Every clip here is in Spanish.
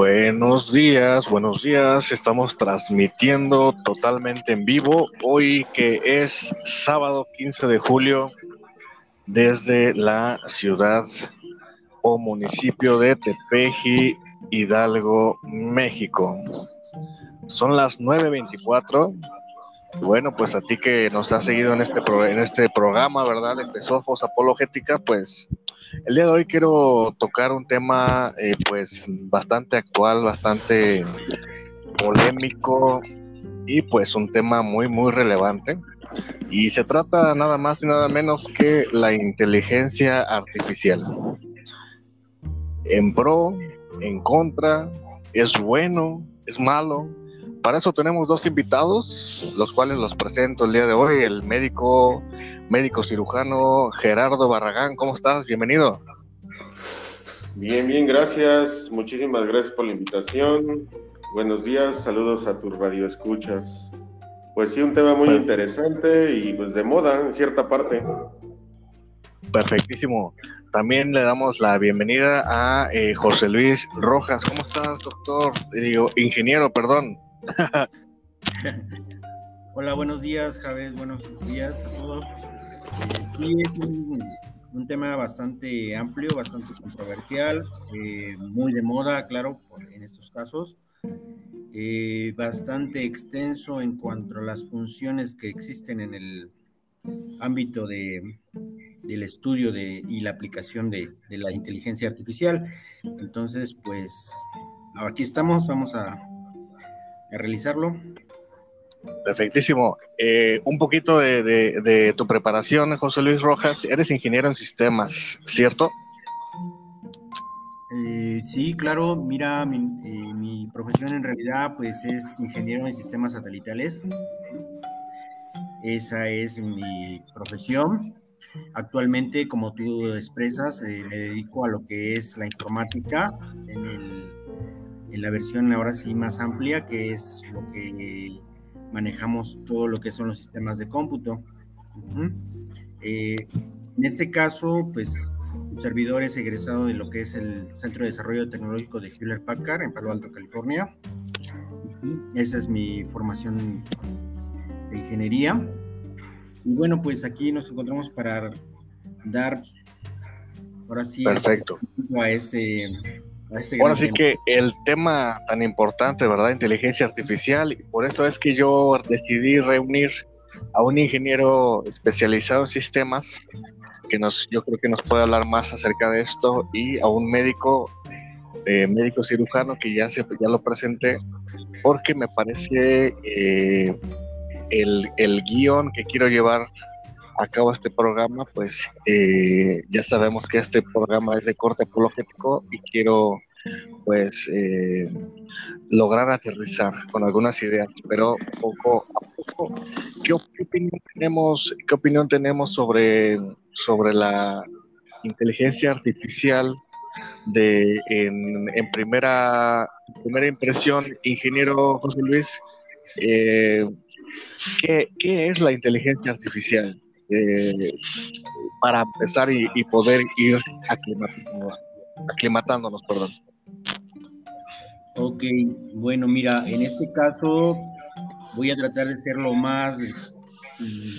Buenos días, buenos días. Estamos transmitiendo totalmente en vivo hoy que es sábado 15 de julio desde la ciudad o municipio de Tepeji, Hidalgo, México. Son las 9.24 bueno, pues a ti que nos has seguido en este, en este programa, ¿verdad? De Sofos Apologética, pues el día de hoy quiero tocar un tema eh, pues bastante actual, bastante polémico y pues un tema muy, muy relevante. Y se trata nada más y nada menos que la inteligencia artificial. En pro, en contra, es bueno, es malo, para eso tenemos dos invitados, los cuales los presento el día de hoy, el médico, médico cirujano Gerardo Barragán. ¿Cómo estás? Bienvenido. Bien, bien, gracias. Muchísimas gracias por la invitación. Buenos días, saludos a tus radioescuchas. Pues sí, un tema muy interesante y pues de moda en cierta parte. Perfectísimo. También le damos la bienvenida a eh, José Luis Rojas. ¿Cómo estás, doctor? Digo, ingeniero, perdón. Hola, buenos días, Javes. Buenos días a todos. Sí, es un, tema bastante amplio, bastante controversial, eh, muy de moda, claro, en estos casos. Eh, bastante extenso en cuanto a las funciones que existen en el ámbito de, del estudio de, y la aplicación de, de la inteligencia artificial. Entonces, pues aquí estamos, vamos a a realizarlo. Perfectísimo. Eh, un poquito de, tu preparación, José Luis Rojas. Eres ingeniero en sistemas, ¿cierto? Eh, sí, claro. Mira, mi, eh, mi, profesión en realidad pues es ingeniero en sistemas satelitales. Esa es mi profesión. Actualmente, como tú expresas, me dedico a lo que es la informática en el en la versión ahora sí más amplia, que es lo que manejamos todo lo que son los sistemas de cómputo. Eh, en este caso, pues un servidor es egresado de lo que es el Centro de Desarrollo Tecnológico de Hewlett Packard en Palo Alto, California. Esa es mi formación de ingeniería. Y bueno, pues aquí nos encontramos para dar ahora sí Perfecto. a este Ahora sí que el tema tan importante, ¿verdad? Inteligencia artificial, y por eso es que yo decidí reunir a un ingeniero especializado en sistemas, que nos, yo creo que nos puede hablar más acerca de esto, y a un médico, eh, médico cirujano, que ya, se, ya lo presenté, porque me parece eh, el, el guion que quiero llevar acabo este programa, pues eh, ya sabemos que este programa es de corte apologético y quiero pues eh, lograr aterrizar con algunas ideas, pero poco a poco. ¿Qué, opinión tenemos? ¿Qué opinión tenemos sobre sobre la inteligencia artificial de en, primera primera impresión, ingeniero José Luis? Eh, ¿qué, ¿Qué es la inteligencia artificial? Eh, para empezar y, poder ir aclimatándonos, aclimatándonos, perdón. Ok, bueno, mira, en este caso voy a tratar de ser lo más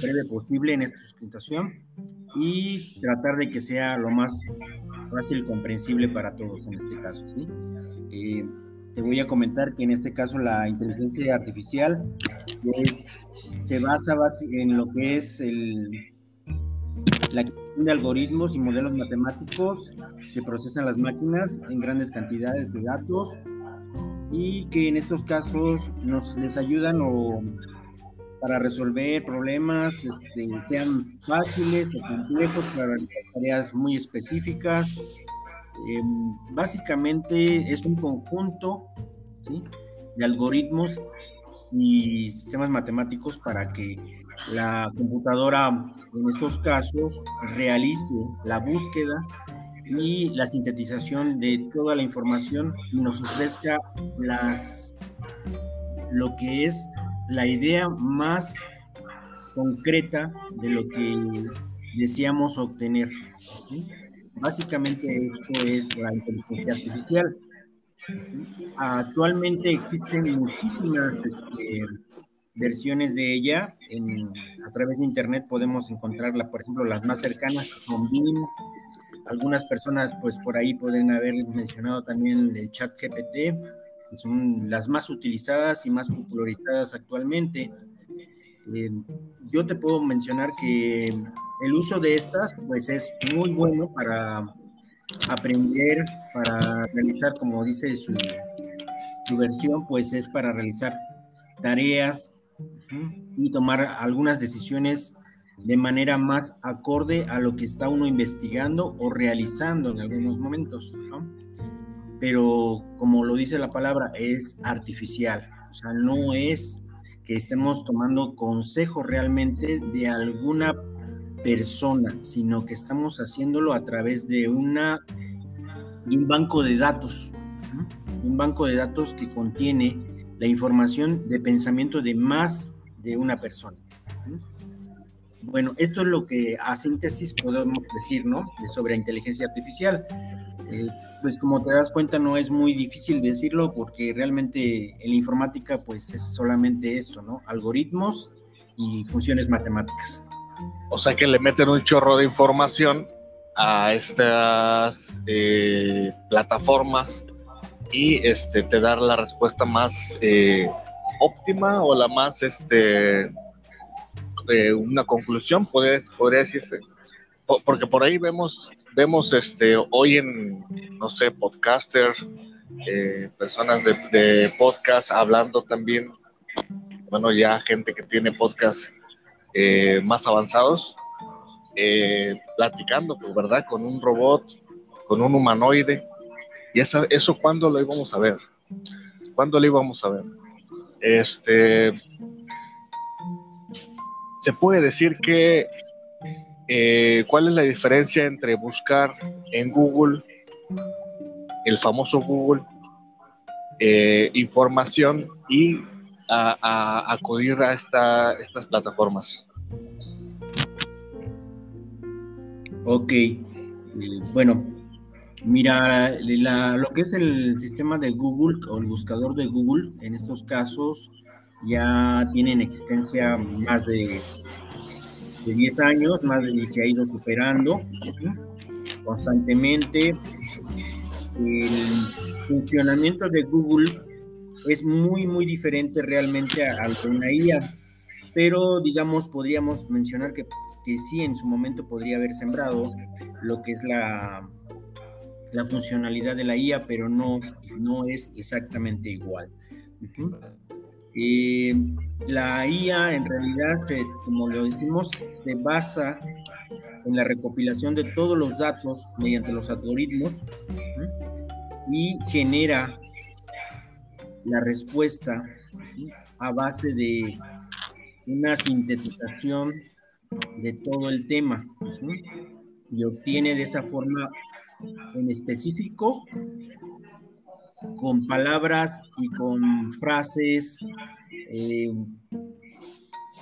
breve posible en esta presentación y tratar de que sea lo más fácil comprensible para todos en este caso. Eh, te voy a comentar que en este caso la inteligencia artificial se basa en lo que es el, la creación de algoritmos y modelos matemáticos que procesan las máquinas en grandes cantidades de datos y que en estos casos nos les ayudan o para resolver problemas, este, sean fáciles o complejos, para realizar tareas muy específicas. Em, básicamente es un conjunto de algoritmos y sistemas matemáticos para que la computadora en estos casos realice la búsqueda y la sintetización de toda la información y nos ofrezca las lo que es la idea más concreta de lo que deseamos obtener. Básicamente esto es la inteligencia artificial. Actualmente existen muchísimas este, versiones de ella. a través de internet podemos encontrarla, por ejemplo, las más cercanas son BIM. Algunas personas, pues por ahí pueden haber mencionado también el chat GPT, que son las más utilizadas y más popularizadas actualmente. Eh, yo te puedo mencionar que el uso de estas, pues es muy bueno para aprender, para realizar, como dice su, su versión, pues es para realizar tareas y tomar algunas decisiones de manera más acorde a lo que está uno investigando o realizando en algunos momentos. Pero como lo dice la palabra, es artificial, o sea, no es que estemos tomando consejo realmente de alguna persona, sino que estamos haciéndolo a través de, una, un banco de datos, un banco de datos que contiene la información de pensamiento de más de una persona. Bueno, esto es lo que a síntesis podemos decir, ¿no? Sobre inteligencia artificial. Eh, pues como te das cuenta no es muy difícil decirlo porque realmente en la informática pues es solamente esto, ¿no? Algoritmos y funciones matemáticas. O sea que le meten un chorro de información a estas eh, plataformas y este, te dar la respuesta más eh, óptima o la más, este, de una conclusión, podría, podría decirse. Porque por ahí vemos, vemos este, hoy en, no sé, podcasters, eh, personas de, podcast hablando también, bueno, ya gente que tiene podcast eh, más avanzados, eh, platicando, pues, ¿verdad? Con un robot, con un humanoide. ¿Y eso, eso cuándo lo íbamos a ver? ¿Cuándo lo íbamos a ver? Este, se puede decir que eh, cuál es la diferencia entre buscar en Google, el famoso Google, información y acudir a esta, estas plataformas. Ok, eh, bueno, mira, lo que es el sistema de Google o el buscador de Google, en estos casos ya tienen existencia más de, de 10 años, más de se ha ido superando constantemente. El funcionamiento de Google es muy, muy diferente realmente al de una IA, pero digamos, podríamos mencionar que, que sí, en su momento podría haber sembrado lo que es la, la funcionalidad de la IA, pero no, no es exactamente igual. Eh, la IA en realidad, se, como lo decimos, se basa en la recopilación de todos los datos mediante los algoritmos y genera la respuesta a base de una sintetización de todo el tema y obtiene de esa forma en específico con palabras y con frases eh,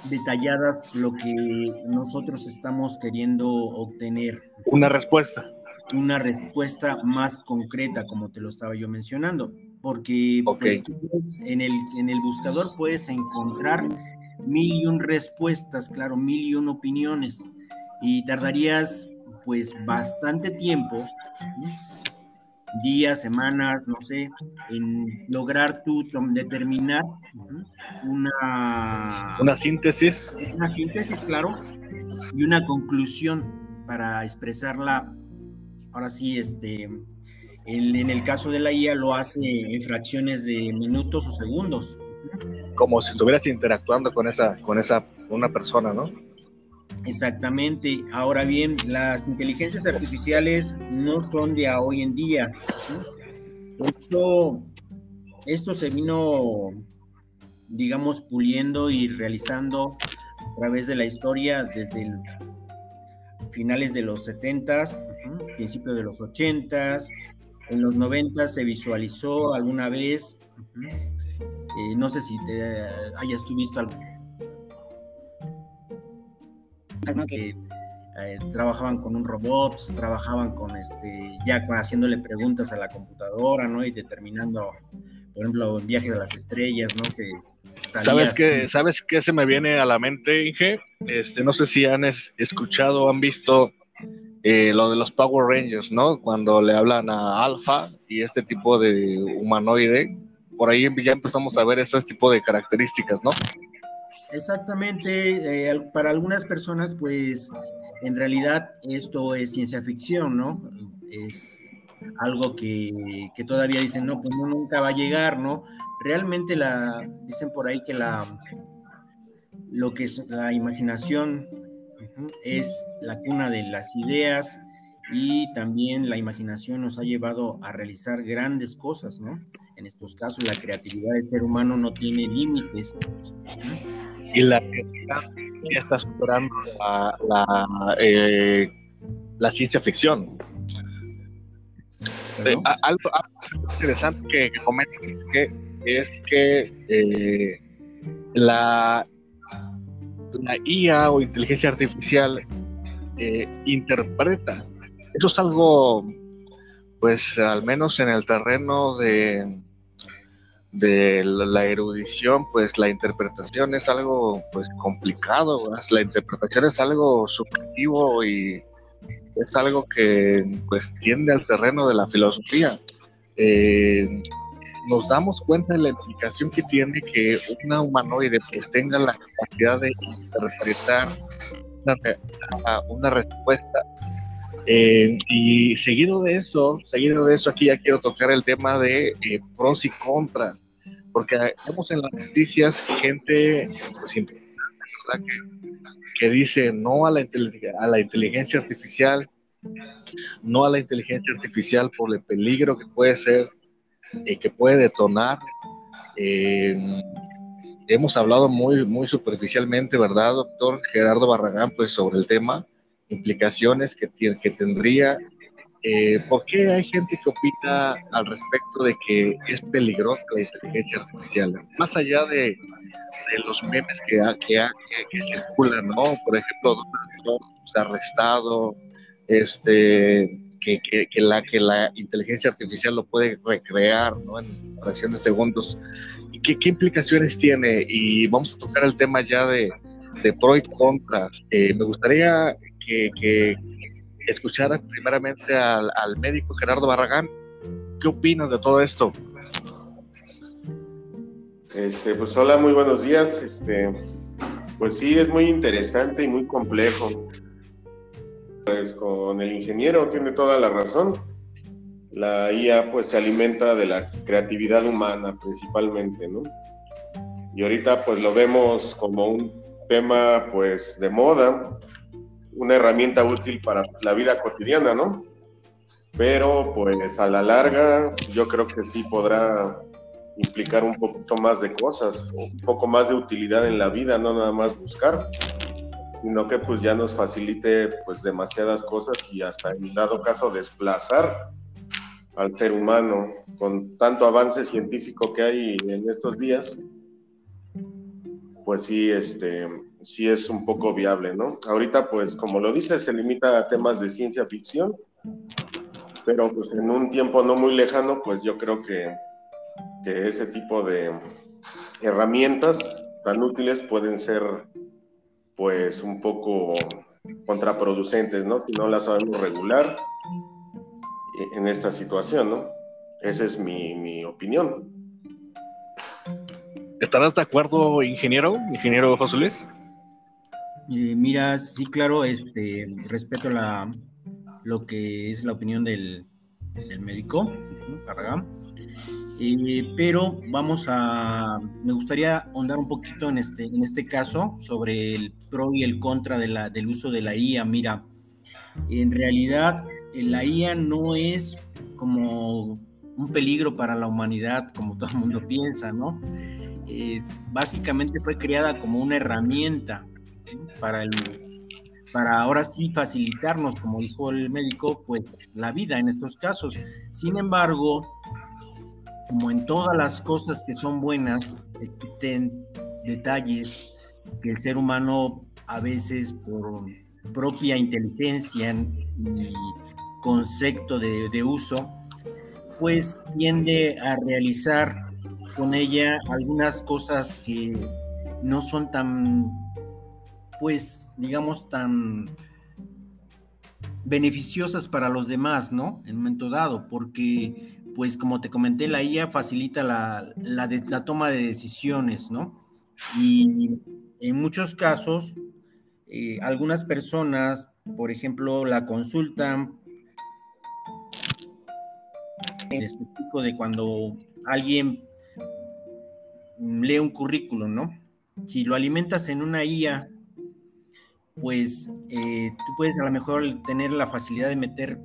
detalladas lo que nosotros estamos queriendo obtener. Una respuesta. Una respuesta más concreta, como te lo estaba yo mencionando porque pues, en, el, en el buscador puedes encontrar mil y un respuestas, claro, mil y un opiniones, y tardarías pues bastante tiempo, días, semanas, no sé, en lograr tú determinar una... Una síntesis. Una síntesis, claro, y una conclusión para expresarla, ahora sí, este, en el caso de la IA lo hace en fracciones de minutos o segundos. Como si estuvieras interactuando con esa, con esa, una persona, ¿no? Exactamente. Ahora bien, las inteligencias artificiales no son de hoy en día. Esto, esto se vino, digamos, puliendo y realizando a través de la historia desde finales de los 70s, principios de los 80s, en los 90 se visualizó alguna vez, eh, no sé si te hayas tú visto algo. Que eh, trabajaban con un robot, trabajaban con este, ya haciéndole preguntas a la computadora, ¿no? Y determinando, por ejemplo, el viaje de las estrellas, ¿no? Que ¿Sabes qué, ¿Sabes qué se me viene a la mente, Inge? Este, no sé si han escuchado o han visto eh, lo de los Power Rangers, ¿no? Cuando le hablan a Alpha y este tipo de humanoide, por ahí ya empezamos a ver ese tipo de características, ¿no? Exactamente, eh, para algunas personas, pues en realidad esto es ciencia ficción, ¿no? Es algo que, que todavía dicen, no, pues no, nunca va a llegar, ¿no? Realmente la, dicen por ahí que la, lo que es la imaginación es la cuna de las ideas y también la imaginación nos ha llevado a realizar grandes cosas, ¿no? En estos casos la creatividad del ser humano no tiene límites. Y la creatividad ya está superando la, eh, ciencia ficción. Eh, algo, interesante que, que es que eh, la la IA o inteligencia artificial eh, interpreta. Eso es algo, pues al menos en el terreno de, de la erudición, pues la interpretación es algo pues complicado, la interpretación es algo subjetivo y es algo que pues tiende al terreno de la filosofía. Eh, nos damos cuenta de la implicación que tiene que una humanoide pues tenga la capacidad de interpretar una, respuesta. Eh, y seguido de eso, seguido de eso, aquí ya quiero tocar el tema de eh, pros y contras, porque vemos en las noticias gente pues, que, dice no a la, a la inteligencia artificial, no a la inteligencia artificial por el peligro que puede ser eh, que puede detonar. Eh, hemos hablado muy, muy superficialmente, ¿verdad, doctor Gerardo Barragán, pues sobre el tema, implicaciones que, que tendría. Eh, ¿Por qué hay gente que opina al respecto de que es peligrosa la inteligencia artificial? Más allá de, de los memes que, que, que, circulan, ¿no? Por ejemplo, se ha arrestado, este, que, la, que la inteligencia artificial lo puede recrear ¿no? en fracciones de segundos. ¿Qué, ¿Qué, implicaciones tiene? Y vamos a tocar el tema ya de, de pro y contras. Eh, me gustaría que, que escuchara primeramente al, al, médico Gerardo Barragán. ¿Qué opinas de todo esto? Este, pues hola, muy buenos días. Este, pues sí, es muy interesante y muy complejo. Pues con el ingeniero tiene toda la razón. La IA pues se alimenta de la creatividad humana principalmente, ¿no? Y ahorita pues lo vemos como un tema pues de moda, una herramienta útil para la vida cotidiana, ¿no? Pero pues a la larga yo creo que sí podrá implicar un poquito más de cosas, un poco más de utilidad en la vida, no nada más buscar sino que pues ya nos facilite pues demasiadas cosas y hasta en dado caso desplazar al ser humano con tanto avance científico que hay en estos días, pues sí, este, sí es un poco viable, ¿no? Ahorita, pues, como lo dice, se limita a temas de ciencia ficción, pero pues en un tiempo no muy lejano, pues yo creo que, que ese tipo de herramientas tan útiles pueden ser pues un poco contraproducentes, ¿no? Si no las sabemos regular en esta situación, ¿no? Esa es mi, opinión. ¿Estarás de acuerdo, ingeniero, ingeniero José Luis? Eh, mira, sí, claro, este, respeto la, lo que es la opinión del, del médico, Carragán. Eh, pero vamos a, me gustaría ahondar un poquito en este, en este caso sobre el pro y el contra de la, del uso de la IA. Mira, en realidad la IA no es como un peligro para la humanidad, como todo el mundo piensa, ¿no? Eh, básicamente fue creada como una herramienta para el para ahora sí facilitarnos, como dijo el médico, pues la vida en estos casos. Sin embargo, como en todas las cosas que son buenas, existen detalles que el ser humano a veces por propia inteligencia y concepto de, de uso, pues tiende a realizar con ella algunas cosas que no son tan, pues, digamos, tan beneficiosas para los demás, ¿no? En un momento dado, porque, pues, como te comenté, la IA facilita la, la, toma de decisiones, ¿no? Y en muchos casos, eh, algunas personas, por ejemplo, la consultan específico de cuando alguien lee un currículum, ¿no? Si lo alimentas en una IA, pues eh, tú puedes a lo mejor tener la facilidad de meter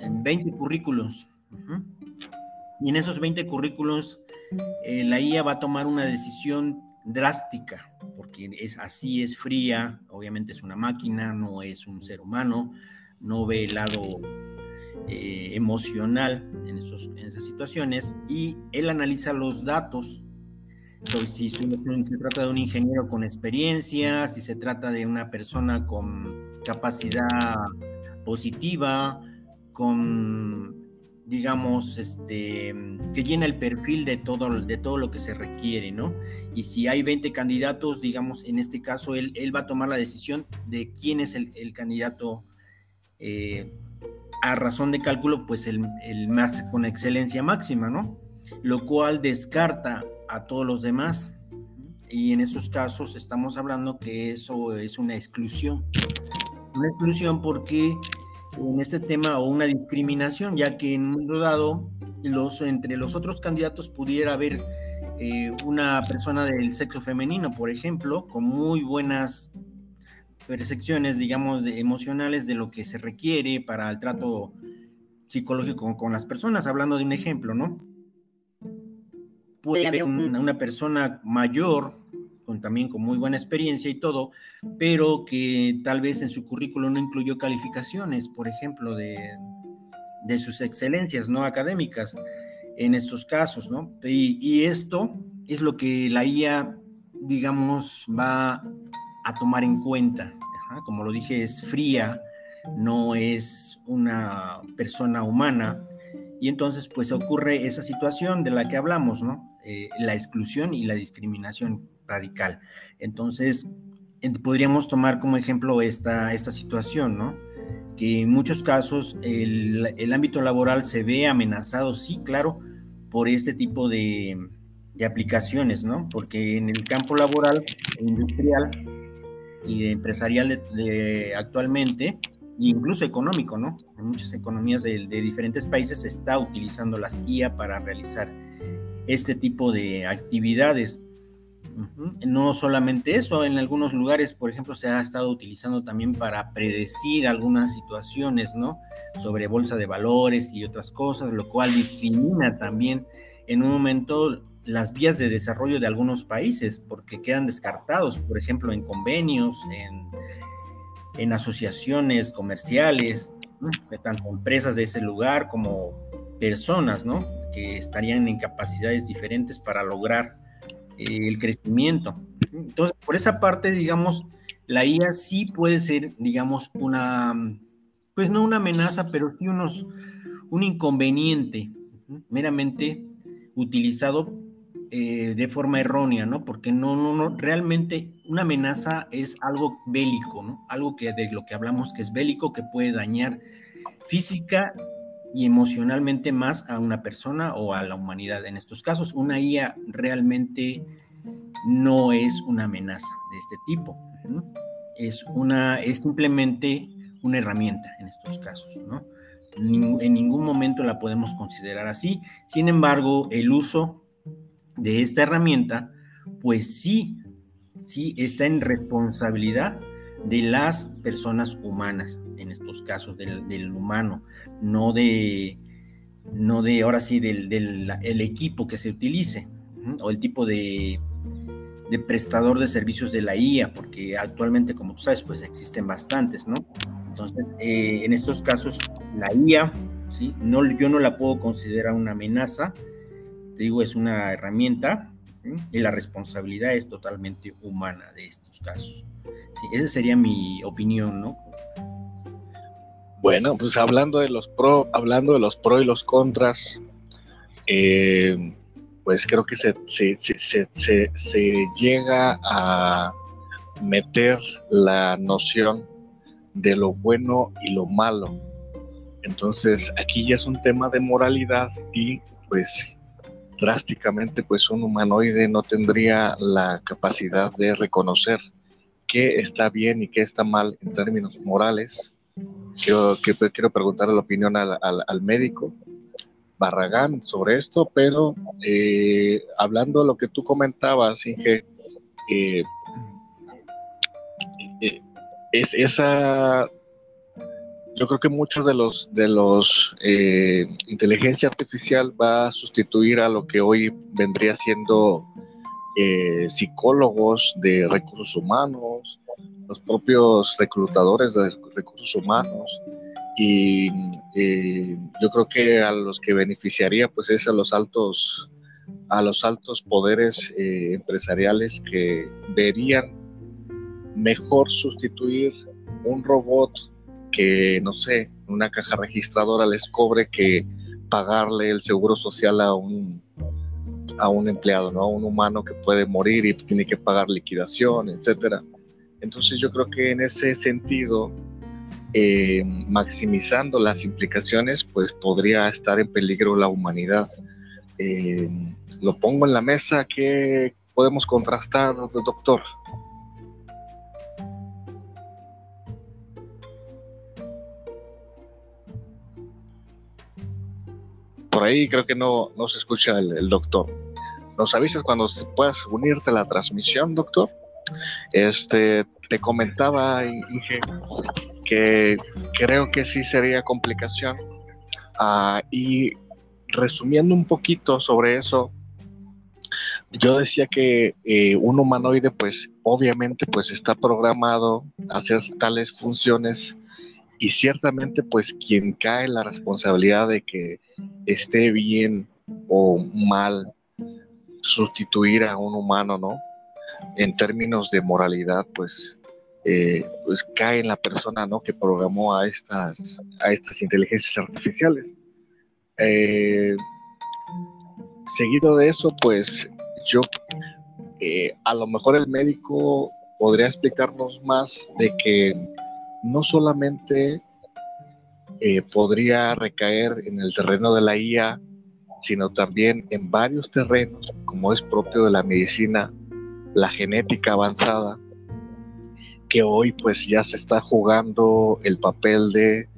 en 20 currículos. Y en esos 20 currículos, eh, la IA va a tomar una decisión drástica, porque es así, es fría, obviamente es una máquina, no es un ser humano, no ve el lado eh, emocional en, esos, en esas situaciones y él analiza los datos si se trata de un ingeniero con experiencia, si se trata de una persona con capacidad positiva, con, digamos, este, que llena el perfil de todo, de todo lo que se requiere, ¿no? Y si hay 20 candidatos, digamos, en este caso, él, él va a tomar la decisión de quién es el, candidato eh, a razón de cálculo, pues el, el más con excelencia máxima, ¿no? Lo cual descarta a todos los demás. Y en esos casos estamos hablando que eso es una exclusión. Una exclusión porque en este tema o una discriminación, ya que en un mundo dado los, entre los otros candidatos pudiera haber eh, una persona del sexo femenino, por ejemplo, con muy buenas percepciones, digamos, de, emocionales de lo que se requiere para el trato psicológico con las personas, hablando de un ejemplo, ¿no? Puede haber una, persona mayor, con, también con muy buena experiencia y todo, pero que tal vez en su currículum no incluyó calificaciones, por ejemplo, de, de sus excelencias no académicas en estos casos, ¿no? Y, esto es lo que la IA, digamos, va a tomar en cuenta. Como lo dije, es fría, no es una persona humana. Y entonces, pues ocurre esa situación de la que hablamos, ¿no? Eh, la exclusión y la discriminación radical. Entonces, podríamos tomar como ejemplo esta, esta situación, ¿no? Que en muchos casos el, el ámbito laboral se ve amenazado, sí, claro, por este tipo de, de aplicaciones, ¿no? Porque en el campo laboral, industrial y empresarial actualmente, incluso económico, ¿no? En muchas economías de, de diferentes países se está utilizando las IA para realizar este tipo de actividades. No solamente eso, en algunos lugares, por ejemplo, se ha estado utilizando también para predecir algunas situaciones, ¿no? Sobre bolsa de valores y otras cosas, lo cual discrimina también en un momento las vías de desarrollo de algunos países, porque quedan descartados, por ejemplo, en convenios, en, en asociaciones comerciales, tanto empresas de ese lugar como personas, ¿no? que estarían en capacidades diferentes para lograr eh, el crecimiento. Entonces, por esa parte, digamos, la IA sí puede ser, digamos, una, pues no una amenaza, pero sí unos, un inconveniente meramente utilizado eh, de forma errónea, ¿no? Porque no, no, no, realmente una amenaza es algo bélico, ¿no? Algo que de lo que hablamos que es bélico, que puede dañar física y emocionalmente más a una persona o a la humanidad. En estos casos, una IA realmente no es una amenaza de este tipo. Es, una, es simplemente una herramienta en estos casos. ¿no? En ningún momento la podemos considerar así. Sin embargo, el uso de esta herramienta, pues sí, sí está en responsabilidad de las personas humanas, en estos casos del, humano, no de, no de ahora sí del, el equipo que se utilice o el tipo de, de, prestador de servicios de la IA, porque actualmente, como tú sabes, pues existen bastantes, ¿no? Entonces, eh, en estos casos, la IA, ¿sí? No, yo no la puedo considerar una amenaza, te digo, es una herramienta y la responsabilidad es totalmente humana de estos casos. esa sería mi opinión, ¿no? Bueno, pues hablando de los pro, hablando de los pro y los contras, eh, pues creo que se, se, llega a meter la noción de lo bueno y lo malo. Entonces aquí ya es un tema de moralidad y pues drásticamente pues un humanoide no tendría la capacidad de reconocer qué está bien y qué está mal en términos morales. Quiero, que, quiero preguntar la opinión al, al médico Barragán sobre esto, pero eh, hablando de lo que tú comentabas, Inge, eh, eh, es esa yo creo que muchos de los de los inteligencia artificial va a sustituir a lo que hoy vendría siendo psicólogos de recursos humanos, los propios reclutadores de recursos humanos, y eh, yo creo que a los que beneficiaría pues es a los altos a los altos poderes eh, empresariales que verían mejor sustituir un robot que no sé una caja registradora les cobre que pagarle el seguro social a un a un empleado no a un humano que puede morir y tiene que pagar liquidación etcétera entonces yo creo que en ese sentido eh, maximizando las implicaciones, pues podría estar en peligro la humanidad. Eh, lo pongo en la mesa, ¿qué podemos contrastar, doctor? Ahí creo que no, no se escucha el, doctor. ¿Nos avisas cuando puedas unirte a la transmisión, doctor? Este, te comentaba, Inge, que creo que sí sería complicación. Ah, y resumiendo un poquito sobre eso, yo decía que eh, un humanoide, pues obviamente, pues está programado a hacer tales funciones y ciertamente, pues quien cae la responsabilidad de que esté bien o mal sustituir a un humano, ¿no? En términos de moralidad, pues eh, pues cae en la persona ¿no? que programó a estas, a estas inteligencias artificiales. Eh, seguido de eso, pues yo, eh, a lo mejor el médico podría explicarnos más de que no solamente podría recaer en el terreno de la IA, sino también en varios terrenos, como es propio de la medicina, la genética avanzada, que hoy pues ya se está jugando el papel de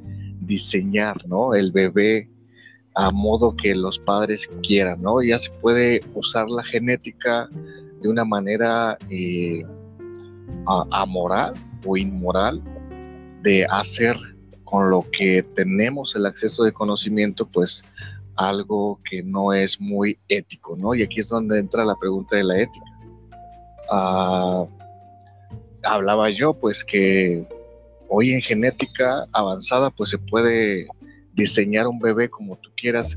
diseñar, ¿no? El bebé a modo que los padres quieran, ¿no? Ya se puede usar la genética de una manera eh, amoral o inmoral de hacer con lo que tenemos el acceso de conocimiento, pues algo que no es muy ético, ¿no? Y aquí es donde entra la pregunta de la ética. Ah, hablaba yo, pues que hoy en genética avanzada, pues se puede diseñar un bebé como tú quieras,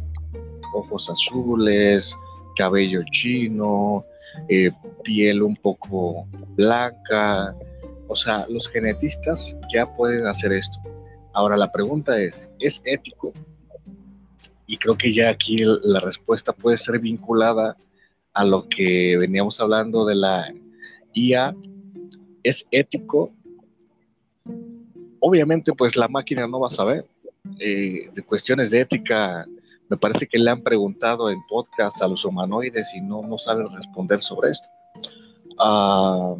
ojos azules, cabello chino, eh, piel un poco blanca. O sea, los genetistas ya pueden hacer esto. Ahora la pregunta es, ¿es ético? Y creo que ya aquí la respuesta puede ser vinculada a lo que veníamos hablando de la IA es ético. Obviamente, pues la máquina no va a saber. Eh, de cuestiones de ética, me parece que le han preguntado en podcast a los humanoides y no, no saben responder sobre esto. Ah,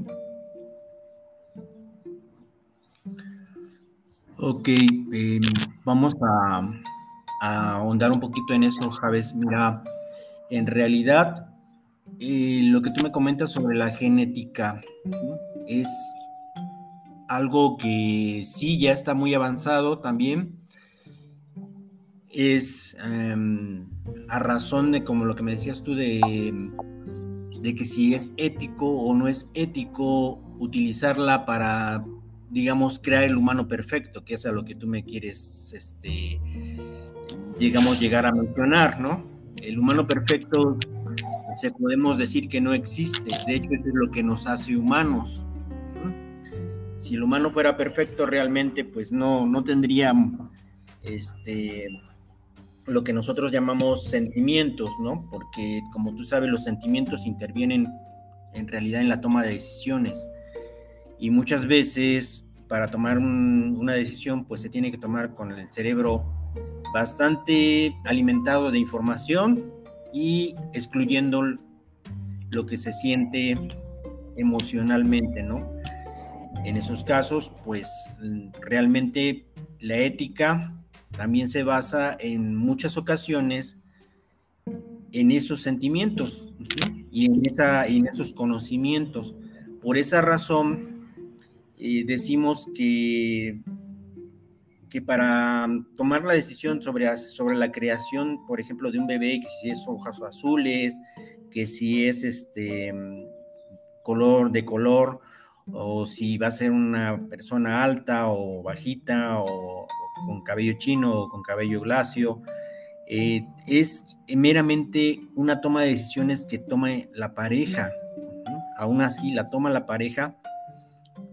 ok, em, vamos a, a, ahondar un poquito en eso, Javes. Mira, en realidad, eh, lo que tú me comentas sobre la genética, es algo que sí ya está muy avanzado también. Es em, a razón de como lo que me decías tú de, de que si es ético o no es ético utilizarla para, digamos, crear el humano perfecto, que es a lo que tú me quieres, este, digamos, llegar a mencionar, ¿no? El humano perfecto se podemos decir que no existe. De hecho, eso es lo que nos hace humanos. Si el humano fuera perfecto realmente, pues no, no tendría este, lo que nosotros llamamos sentimientos, ¿no? Porque como tú sabes, los sentimientos intervienen en realidad en la toma de decisiones. Y muchas veces para tomar una decisión, pues se tiene que tomar con el cerebro bastante alimentado de información y excluyendo lo que se siente emocionalmente, ¿no? En esos casos, pues realmente la ética también se basa en muchas ocasiones en esos sentimientos y en, esa, en esos conocimientos. Por esa razón, decimos que, que para tomar la decisión sobre, sobre la creación, por ejemplo, de un bebé, que si es hojas azules, que si es este color de color, o si va a ser una persona alta o bajita, o, con cabello chino o con cabello glacio, eh, es meramente una toma de decisiones que toma la pareja. Aún así, la toma la pareja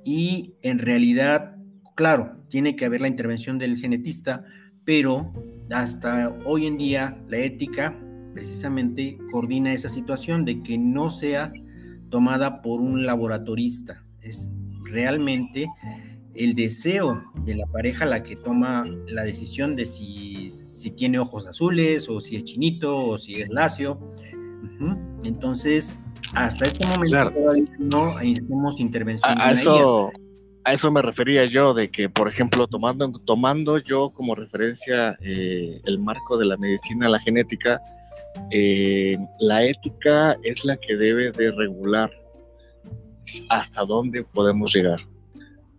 y en realidad, claro, tiene que haber la intervención del genetista, pero hasta hoy en día la ética precisamente coordina esa situación de que no sea tomada por un laboratorista. Es realmente el deseo de la pareja la que toma la decisión de si, si tiene ojos azules o si es chinito o si es lacio. Entonces, hasta este momento no hacemos intervención. A, eso, a eso me refería yo, de que, por ejemplo, tomando, tomando yo como referencia eh, el marco de la medicina, la genética, eh, la ética es la que debe de regular hasta dónde podemos llegar.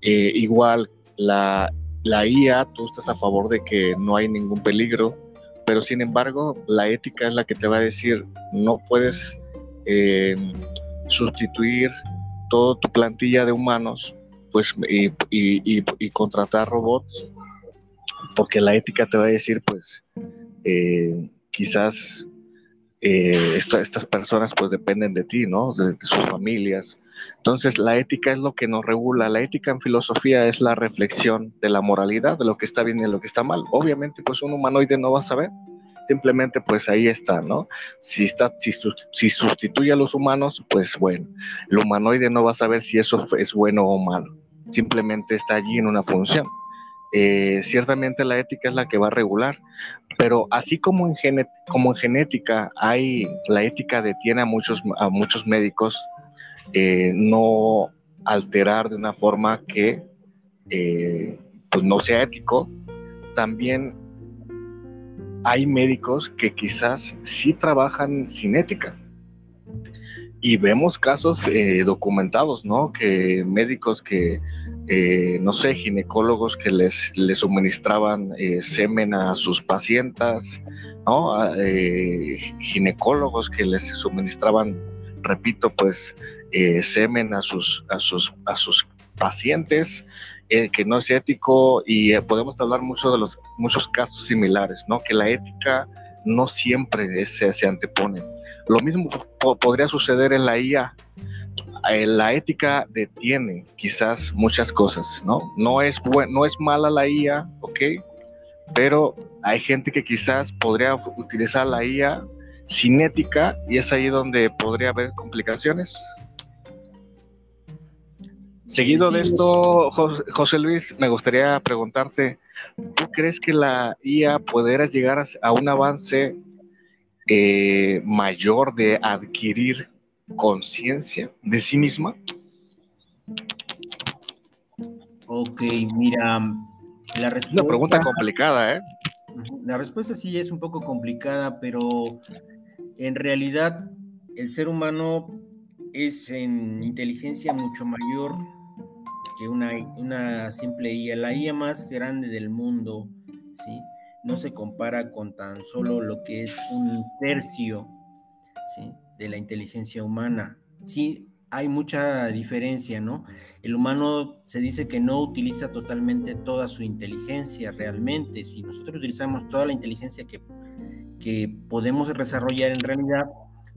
Eh, igual, la, la IA, tú estás a favor de que no hay ningún peligro, pero sin embargo, la ética es la que te va a decir, no puedes eh, sustituir toda tu plantilla de humanos pues, y, y, contratar robots, porque la ética te va a decir, pues, eh, quizás estas personas pues dependen de ti, ¿no? de sus familias, entonces, la ética es lo que nos regula. La ética en filosofía es la reflexión de la moralidad, de lo que está bien y lo que está mal. Obviamente, pues un humanoide no va a saber. Simplemente, pues ahí está, ¿no? Si, está, si, si sustituye a los humanos, pues bueno, el humanoide no va a saber si eso es bueno o malo. Simplemente está allí en una función. Eh, ciertamente la ética es la que va a regular, pero así como en, como en genética hay, la ética detiene a muchos, a muchos médicos eh, no alterar de una forma que eh, pues no sea ético. También hay médicos que quizás sí trabajan sin ética. Y vemos casos eh, documentados, ¿no? Que médicos que, no sé, ginecólogos que les, les suministraban semen a sus pacientes, ¿no? ginecólogos que les suministraban, repito, pues eh, semen a sus, a sus, a sus pacientes, eh, que no es ético y eh, podemos hablar mucho de los muchos casos similares, ¿no? Que la ética no siempre se, se antepone. Lo mismo podría suceder en la IA. la ética detiene quizás muchas cosas, ¿no? No es, no es mala la IA, ¿ok? Pero hay gente que quizás podría utilizar la IA sin ética y es ahí donde podría haber complicaciones. Seguido de esto, José Luis, me gustaría preguntarte, ¿tú crees que la IA podrá llegar a un avance eh, mayor de adquirir conciencia de sí misma? Ok, mira, la respuesta... Una pregunta complicada, ¿eh? La respuesta sí es un poco complicada, pero en realidad el ser humano es en inteligencia mucho mayor que una, una simple IA, la IA más grande del mundo, ¿sí? no se compara con tan solo lo que es un tercio ¿sí? de la inteligencia humana. Sí, hay mucha diferencia, ¿no? El humano se dice que no utiliza totalmente toda su inteligencia realmente. Si nosotros utilizamos toda la inteligencia que, que podemos desarrollar en realidad,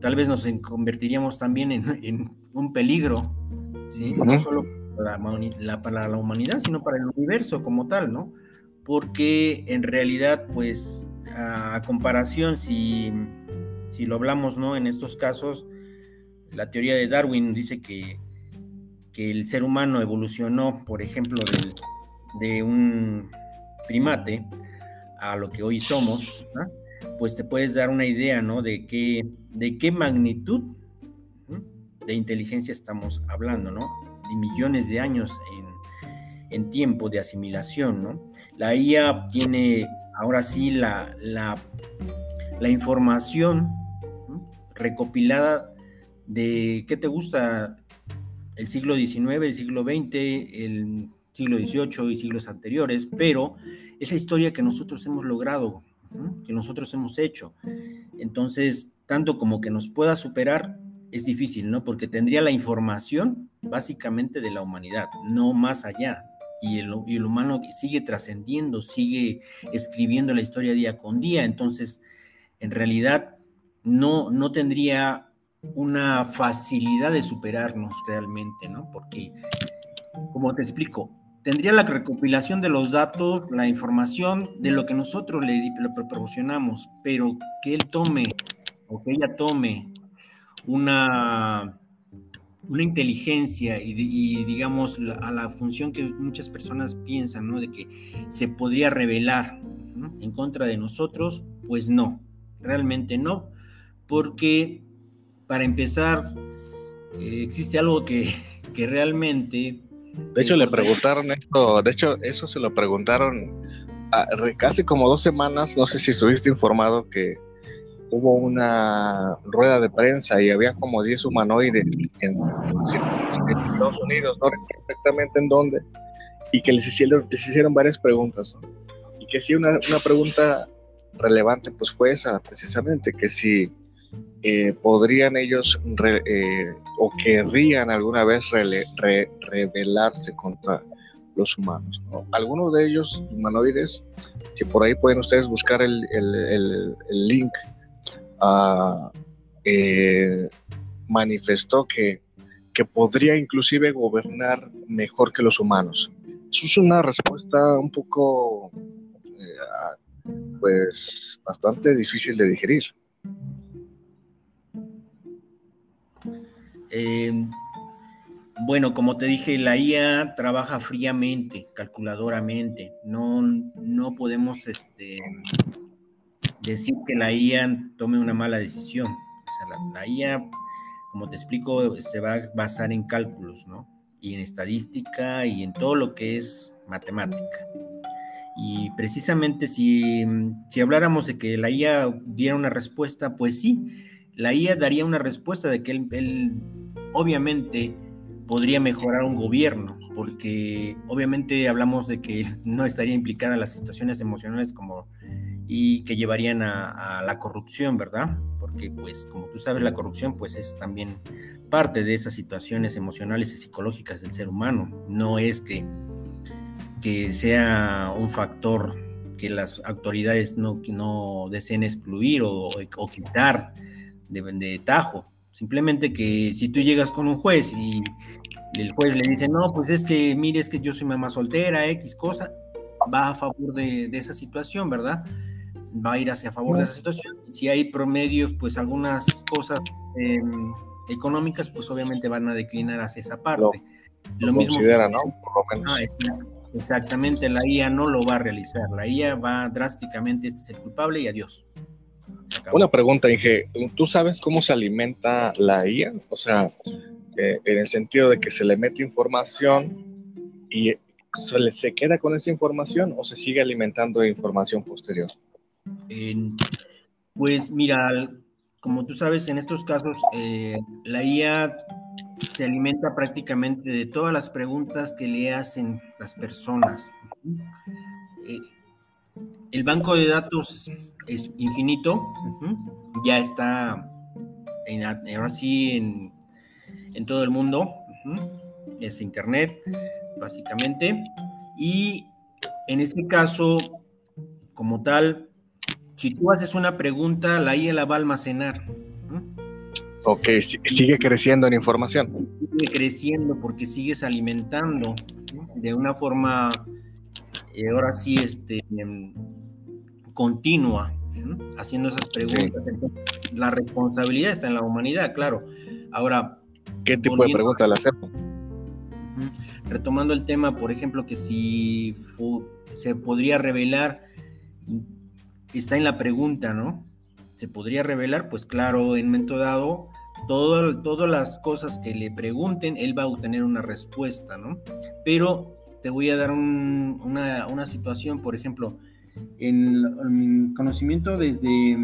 tal vez nos convertiríamos también en, un peligro, ¿sí? No solo para la, humanidad, sino para el universo como tal, ¿no? Porque en realidad, pues, a comparación, si, si lo hablamos, ¿no? En estos casos, la teoría de Darwin dice que, que el ser humano evolucionó, por ejemplo, de un primate a lo que hoy somos, pues te puedes dar una idea, ¿no? De qué, de qué magnitud de inteligencia estamos hablando, ¿no? De millones de años en, tiempo de asimilación, ¿no? La IA tiene ahora sí la, la, la información recopilada de, ¿qué te gusta? El siglo XIX, el siglo XX, el siglo XVIII y siglos anteriores, pero es la historia que nosotros hemos logrado, que nosotros hemos hecho. Entonces, tanto como que nos pueda superar, es difícil, ¿no? Porque tendría la información básicamente de la humanidad, no más allá. Y el, y el humano sigue trascendiendo, sigue escribiendo la historia día con día. Entonces, en realidad, no, no tendría una facilidad de superarnos realmente, ¿no? Porque, como te explico, tendría la recopilación de los datos, la información de lo que nosotros le, proporcionamos, pero que él tome o que ella tome una, una inteligencia y, digamos a la función que muchas personas piensan, ¿no? De que se podría revelar en contra de nosotros, pues no, realmente no, porque para empezar, eh, existe algo que, que realmente de hecho, le preguntaron esto, de hecho, eso se lo preguntaron casi como dos semanas, no sé si estuviste informado que hubo una rueda de prensa y había como 10 humanoides en, Estados Unidos, no recuerdo exactamente en dónde, y que les hicieron, les hicieron varias preguntas, y que sí, una, una pregunta relevante pues fue esa, precisamente, que si eh, podrían ellos eh, o querrían alguna vez rebelarse contra los humanos. Algunos de ellos, humanoides, si por ahí pueden ustedes buscar el, link, eh, manifestó que, que podría inclusive gobernar mejor que los humanos. Eso es una respuesta un poco, pues, bastante difícil de digerir. Eh, bueno, como te dije, la IA trabaja fríamente, calculadoramente. No, no podemos este, decir que la IA tome una mala decisión. O sea, la, IA, como te explico, se va a basar en cálculos, ¿no? Y en estadística y en todo lo que es matemática. Y precisamente si, si habláramos de que la IA diera una respuesta, pues sí, la IA daría una respuesta de que él, obviamente podría mejorar un gobierno, porque obviamente hablamos de que no estaría implicada en las situaciones emocionales como y que llevarían a, la corrupción, ¿verdad? Porque pues como tú sabes la corrupción pues es también parte de esas situaciones emocionales y psicológicas del ser humano, no es que, que sea un factor que las autoridades no, no deseen excluir o, quitar de, tajo. Simplemente que si tú llegas con un juez y el juez le dice, no, pues es que, mire, es que yo soy mamá soltera, X cosa, va a favor de, esa situación, ¿verdad? Va a ir hacia favor de esa situación. Si hay promedios, pues algunas cosas em, económicas, pues obviamente van a declinar hacia esa parte. Lo, mismo considera, ¿no? Ah, exactamente, la IA no lo va a realizar. La IA va drásticamente, este es el culpable y adiós. Una pregunta, Inge, ¿tú sabes cómo se alimenta la IA? O sea, eh, en el sentido de que se le mete información y se, le, se queda con esa información o se sigue alimentando de información posterior. Pues mira, como tú sabes, en estos casos eh, la IA se alimenta prácticamente de todas las preguntas que le hacen las personas. Eh, el banco de datos es infinito, ya está en, ahora sí en, todo el mundo, es internet básicamente, y en este caso, como tal, si tú haces una pregunta, la IA la va a almacenar. Ok, sigue creciendo en información. Sigue creciendo porque sigues alimentando de una forma, eh, ahora sí, este, em, continua, haciendo esas preguntas. Entonces, la responsabilidad está en la humanidad, claro. Ahora. ¿Qué tipo de preguntas le hacemos? Retomando el tema, por ejemplo, que si se podría revelar, está en la pregunta, ¿no? ¿Se podría revelar? Pues claro, en momento dado todas las cosas que le pregunten, él va a obtener una respuesta, ¿no? Pero te voy a dar una, situación, por ejemplo, en, mi conocimiento desde,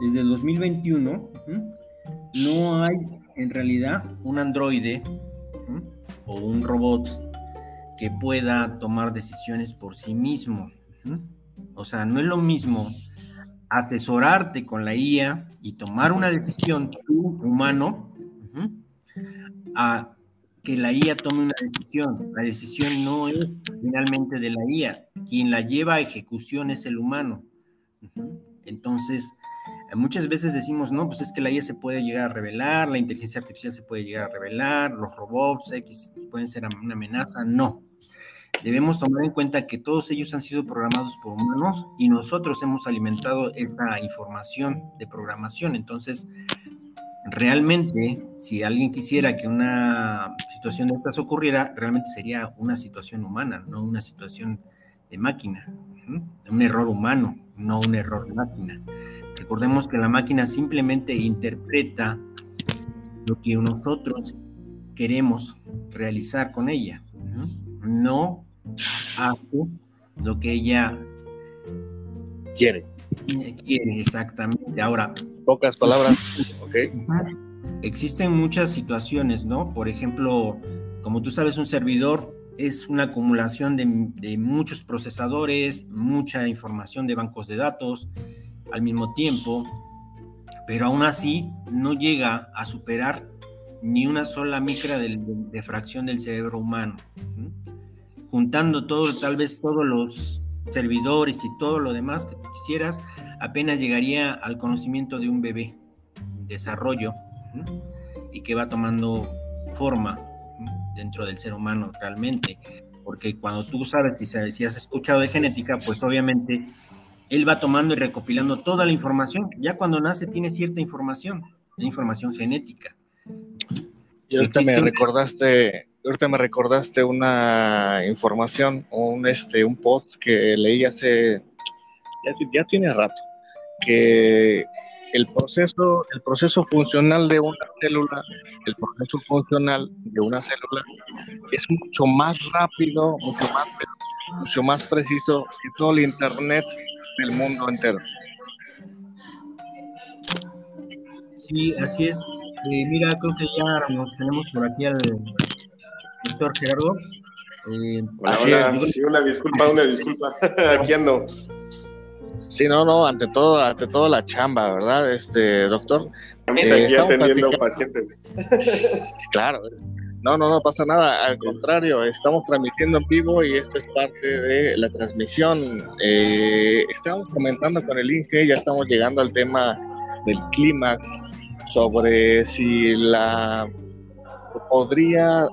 desde el 2021, no hay en realidad un androide o un robot que pueda tomar decisiones por sí mismo. O sea, no es lo mismo asesorarte con la IA y tomar una decisión tú, humano, a que la IA tome una decisión. La decisión no es finalmente de la IA. Quien la lleva a ejecución es el humano. Entonces, muchas veces decimos, no, pues es que la IA se puede llegar a revelar, la inteligencia artificial se puede llegar a revelar, los robots X pueden ser una amenaza. No debemos tomar en cuenta que todos ellos han sido programados por humanos y nosotros hemos alimentado esa información de programación. Entonces, realmente, si alguien quisiera que una situación de estas ocurriera, realmente sería una situación humana, no una situación de máquina, un error humano, no un error máquina. Recordemos que la máquina simplemente interpreta lo que nosotros queremos realizar con ella, no hace lo que ella quiere. Quiere, exactamente. Ahora. Pocas palabras. Existen muchas situaciones, ¿no? Por ejemplo, como tú sabes, un servidor es una acumulación de, muchos procesadores, mucha información de bancos de datos al mismo tiempo, pero aún así no llega a superar ni una sola micra de fracción del cerebro humano juntando todo, tal vez todos los servidores y todo lo demás que tú quisieras, apenas llegaría al conocimiento de un bebé, desarrollo, y que va tomando forma dentro del ser humano realmente. Porque cuando tú sabes si, si has escuchado de genética, pues obviamente él va tomando y recopilando toda la información. Ya cuando nace tiene cierta información, información genética. Y ahorita me recordaste ahorita me recordaste una información, un, este, un post que leí hace, ya, tiene rato, que el proceso, el proceso funcional de una célula, el proceso funcional de una célula es mucho más rápido, mucho más, mucho más preciso que todo el internet del mundo entero. Sí, así es. Eh, mira, creo que ya nos tenemos por aquí al, doctor Gerardo. Eh, una disculpa, una disculpa. Aquí ando. Sí, no, no, ante todo, ante todo la chamba, ¿verdad? Este, doctor. Eh, estamos atendiendo pacientes. claro. No, no, no pasa nada. Al contrario, estamos transmitiendo en vivo y esto es parte de la transmisión. Eh, estamos comentando con el INGE, ya estamos llegando al tema del clímax sobre si la podría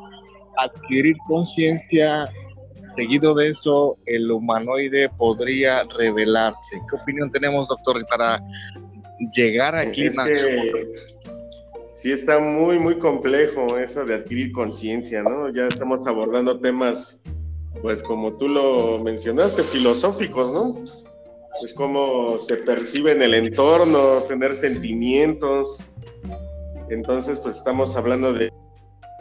adquirir conciencia, seguido de eso, el humanoide podría revelarse. ¿Qué opinión tenemos, doctor, para llegar aquí? sí está muy, muy complejo eso de adquirir conciencia, ¿no? Ya estamos abordando temas, pues como tú lo mencionaste, filosóficos, ¿no? Es como se percibe en el entorno, tener sentimientos. Entonces, pues estamos hablando de,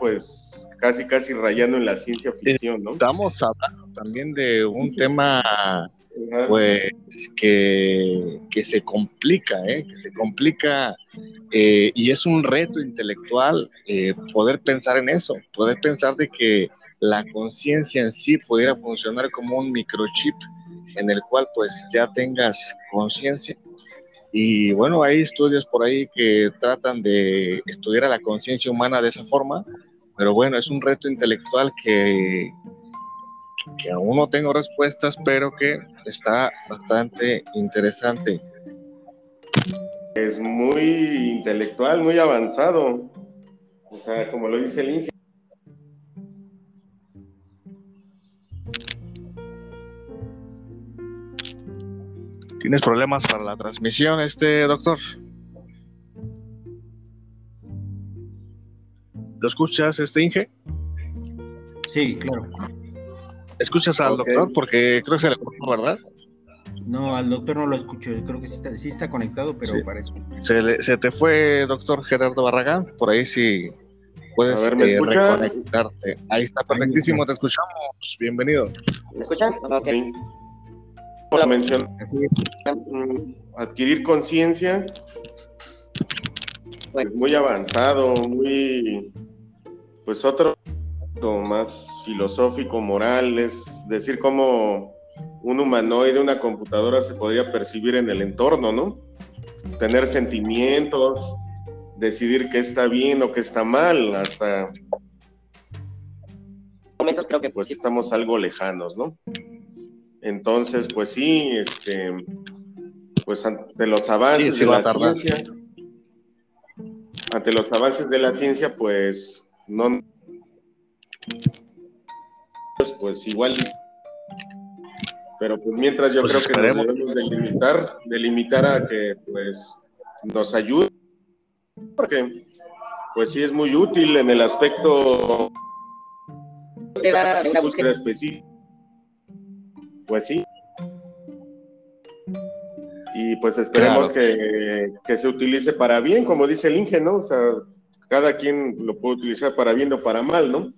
pues, casi casi rayando en la ciencia ficción, ¿no? Estamos hablando también de un tema pues que, que se complica, ¿eh? que se complica eh, y es un reto intelectual eh, poder pensar en eso, poder pensar de que la conciencia en sí pudiera funcionar como un microchip en el cual pues ya tengas conciencia. Y bueno, hay estudios por ahí que tratan de estudiar a la conciencia humana de esa forma, pero bueno, es un reto intelectual que, que aún no tengo respuestas, pero que está bastante interesante. Es muy intelectual, muy avanzado. O sea, como lo dice el Inge. ¿Tienes problemas para la transmisión, este doctor? ¿Lo escuchas, este Inge? Sí, claro. ¿Escuchas al doctor? Porque creo que se le cortó, ¿verdad? No, al doctor no lo escucho. Creo que sí está, sí está conectado, pero Sí. parece. Se, se te fue, doctor Gerardo Barragán. Por ahí sí puedes A ver, ¿me eh, reconectarte. Ahí está, perfectísimo, te escuchamos. Bienvenido. ¿Me escuchan? Ok. Así es. mm, adquirir conciencia es muy avanzado, muy, pues otro más filosófico, moral, es decir, cómo un humanoide, una computadora se podría percibir en el entorno, ¿no? Tener sentimientos, decidir qué está bien o qué está mal, hasta momentos creo que pues estamos algo lejanos, ¿no? Entonces, pues sí, este, pues ante los avances Sí, sí de la tardar. ciencia, ante los avances de la ciencia, pues no, pues igual, pero pues mientras yo Pues creo que nos debemos delimitar, delimitar a que pues nos ayude, porque pues sí es muy útil en el aspecto de una búsqueda búsqueda específica. Pues sí. Y pues esperemos Claro. que, que se utilice para bien, como dice el Inge, ¿no? O sea, cada quien lo puede utilizar para bien o para mal, ¿no?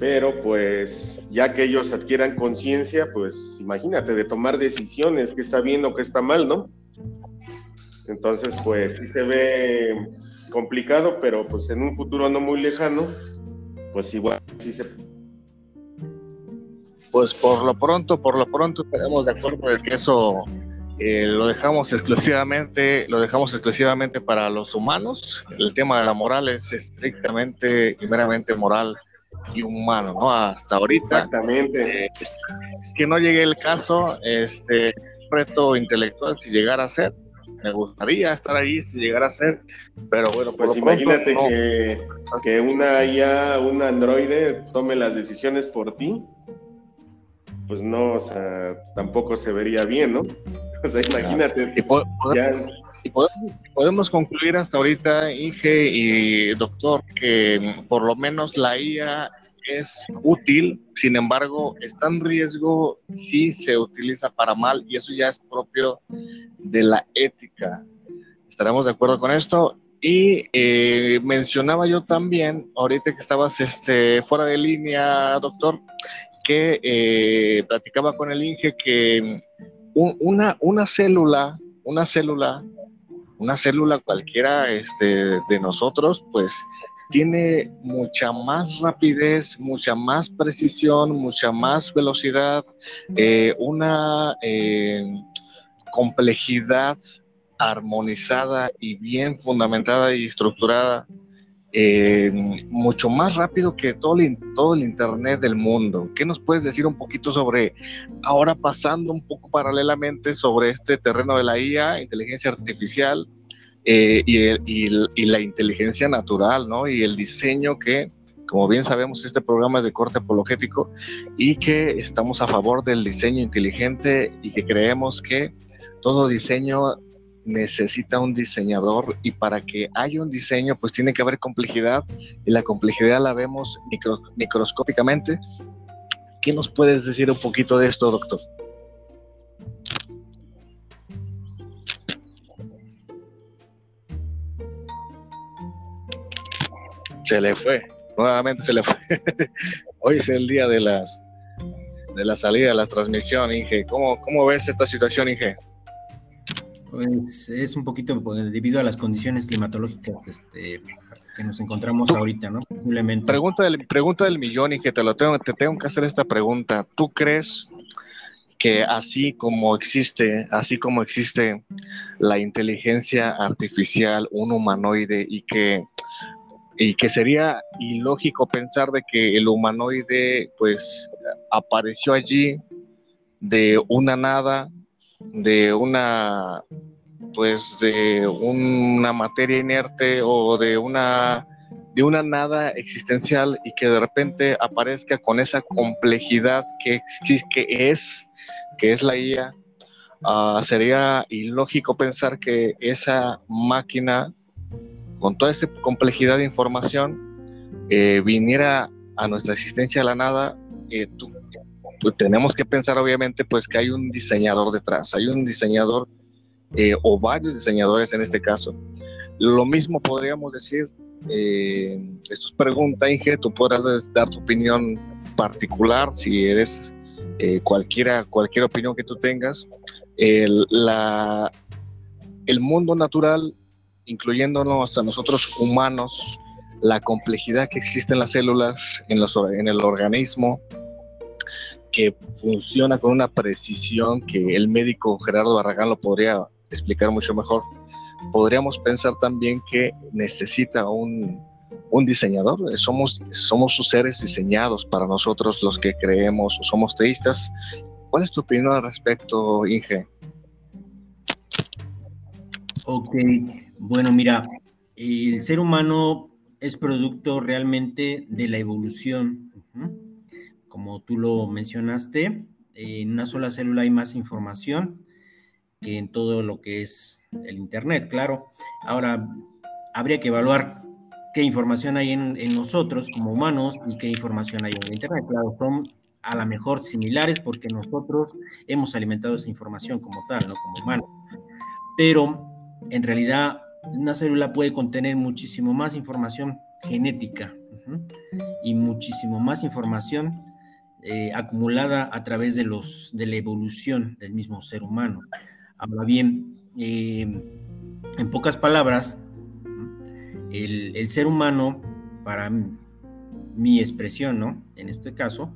Pero pues ya que ellos adquieran conciencia, pues imagínate de tomar decisiones, que está bien o que está mal, ¿no? Entonces, pues sí se ve complicado, pero pues en un futuro no muy lejano, pues igual sí se Pues por lo pronto, por lo pronto estaremos de acuerdo de que eso eh, lo dejamos exclusivamente, lo dejamos exclusivamente para los humanos. El tema de la moral es estrictamente y meramente moral y humano, ¿no? Hasta ahorita. Exactamente. Eh, que no llegue el caso, este reto intelectual si llegara a ser. Me gustaría estar ahí si llegara a ser, pero bueno, Pues pronto, imagínate no. que, que una IA, un androide tome las decisiones por ti. Pues no, o sea, tampoco se vería bien, ¿no? O sea, imagínate, Y po- ya, Y podemos, podemos concluir hasta ahorita, Inge y doctor, que por lo menos la IA es útil, sin embargo, está en riesgo si se utiliza para mal y eso ya es propio de la ética. ¿Estaremos de acuerdo con esto? Y eh, mencionaba yo también, ahorita que estabas este, fuera de línea, doctor, que eh, platicaba con el Inge que un- una, una célula, una célula una célula cualquiera este, de nosotros, pues tiene mucha más rapidez, mucha más precisión, mucha más velocidad, eh, una eh, complejidad armonizada y bien fundamentada y estructurada, eh, mucho más rápido que todo el, todo el Internet del mundo. ¿Qué nos puedes decir un poquito sobre, ahora pasando un poco paralelamente sobre este terreno de la IA, inteligencia artificial, eh, y, el- y el- y la inteligencia natural, ¿no? Y el diseño que, como bien sabemos, este programa es de corte apologético y que estamos a favor del diseño inteligente y que creemos que todo diseño necesita un diseñador y para que haya un diseño pues tiene que haber complejidad y la complejidad la vemos micro- microscópicamente. ¿Qué nos puedes decir un poquito de esto, doctor? Se le fue, nuevamente se le fue. Hoy es el día de las de la salida de la transmisión, Inge. ¿Cómo, cómo ves esta situación, Inge? Pues es un poquito pues, debido a las condiciones climatológicas este, que nos encontramos ahorita, ¿no? Posiblemente. Pregunta del, pregunta del millón, Inge, te, lo tengo, te tengo que hacer esta pregunta. ¿Tú crees que así como existe, así como existe la inteligencia artificial, un humanoide, y que, y que sería ilógico pensar de que el humanoide pues apareció allí de una nada, de una pues de una materia inerte o de una de una nada existencial y que de repente aparezca con esa complejidad que, que es que es la IA ah, sería ilógico pensar que esa máquina con toda esa complejidad de información eh, viniera a nuestra existencia de la nada eh, pues tenemos que pensar obviamente pues que hay un diseñador detrás hay un diseñador eh, o varios diseñadores en este caso. Lo mismo podríamos decir, eh, esto es pregunta, Inge, tú podrás dar tu opinión particular si eres eh, cualquiera, cualquier opinión que tú tengas. El, la, el mundo natural, incluyéndonos a nosotros humanos, la complejidad que existe en las células, en, los, en el organismo, que funciona con una precisión que el médico Gerardo Barragán lo podría explicar mucho mejor, podríamos pensar también que necesita un, un diseñador. Somos, somos sus seres diseñados para nosotros los que creemos o somos teístas. ¿Cuál es tu opinión al respecto, Inge? Ok, bueno, mira, el ser humano es producto realmente de la evolución. Como tú lo mencionaste, en una sola célula hay más información que en todo lo que es el Internet, claro. Ahora, habría que evaluar qué información hay en, nosotros como humanos y qué información hay en el Internet. Claro, son a lo mejor similares porque nosotros hemos alimentado esa información como tal, no como humanos. Pero en realidad una célula puede contener muchísimo más información genética y muchísimo más información eh, acumulada a través de, los, de la evolución del mismo ser humano. Ahora bien, eh, en pocas palabras, el, ser humano, para mi expresión, ¿no? En este caso,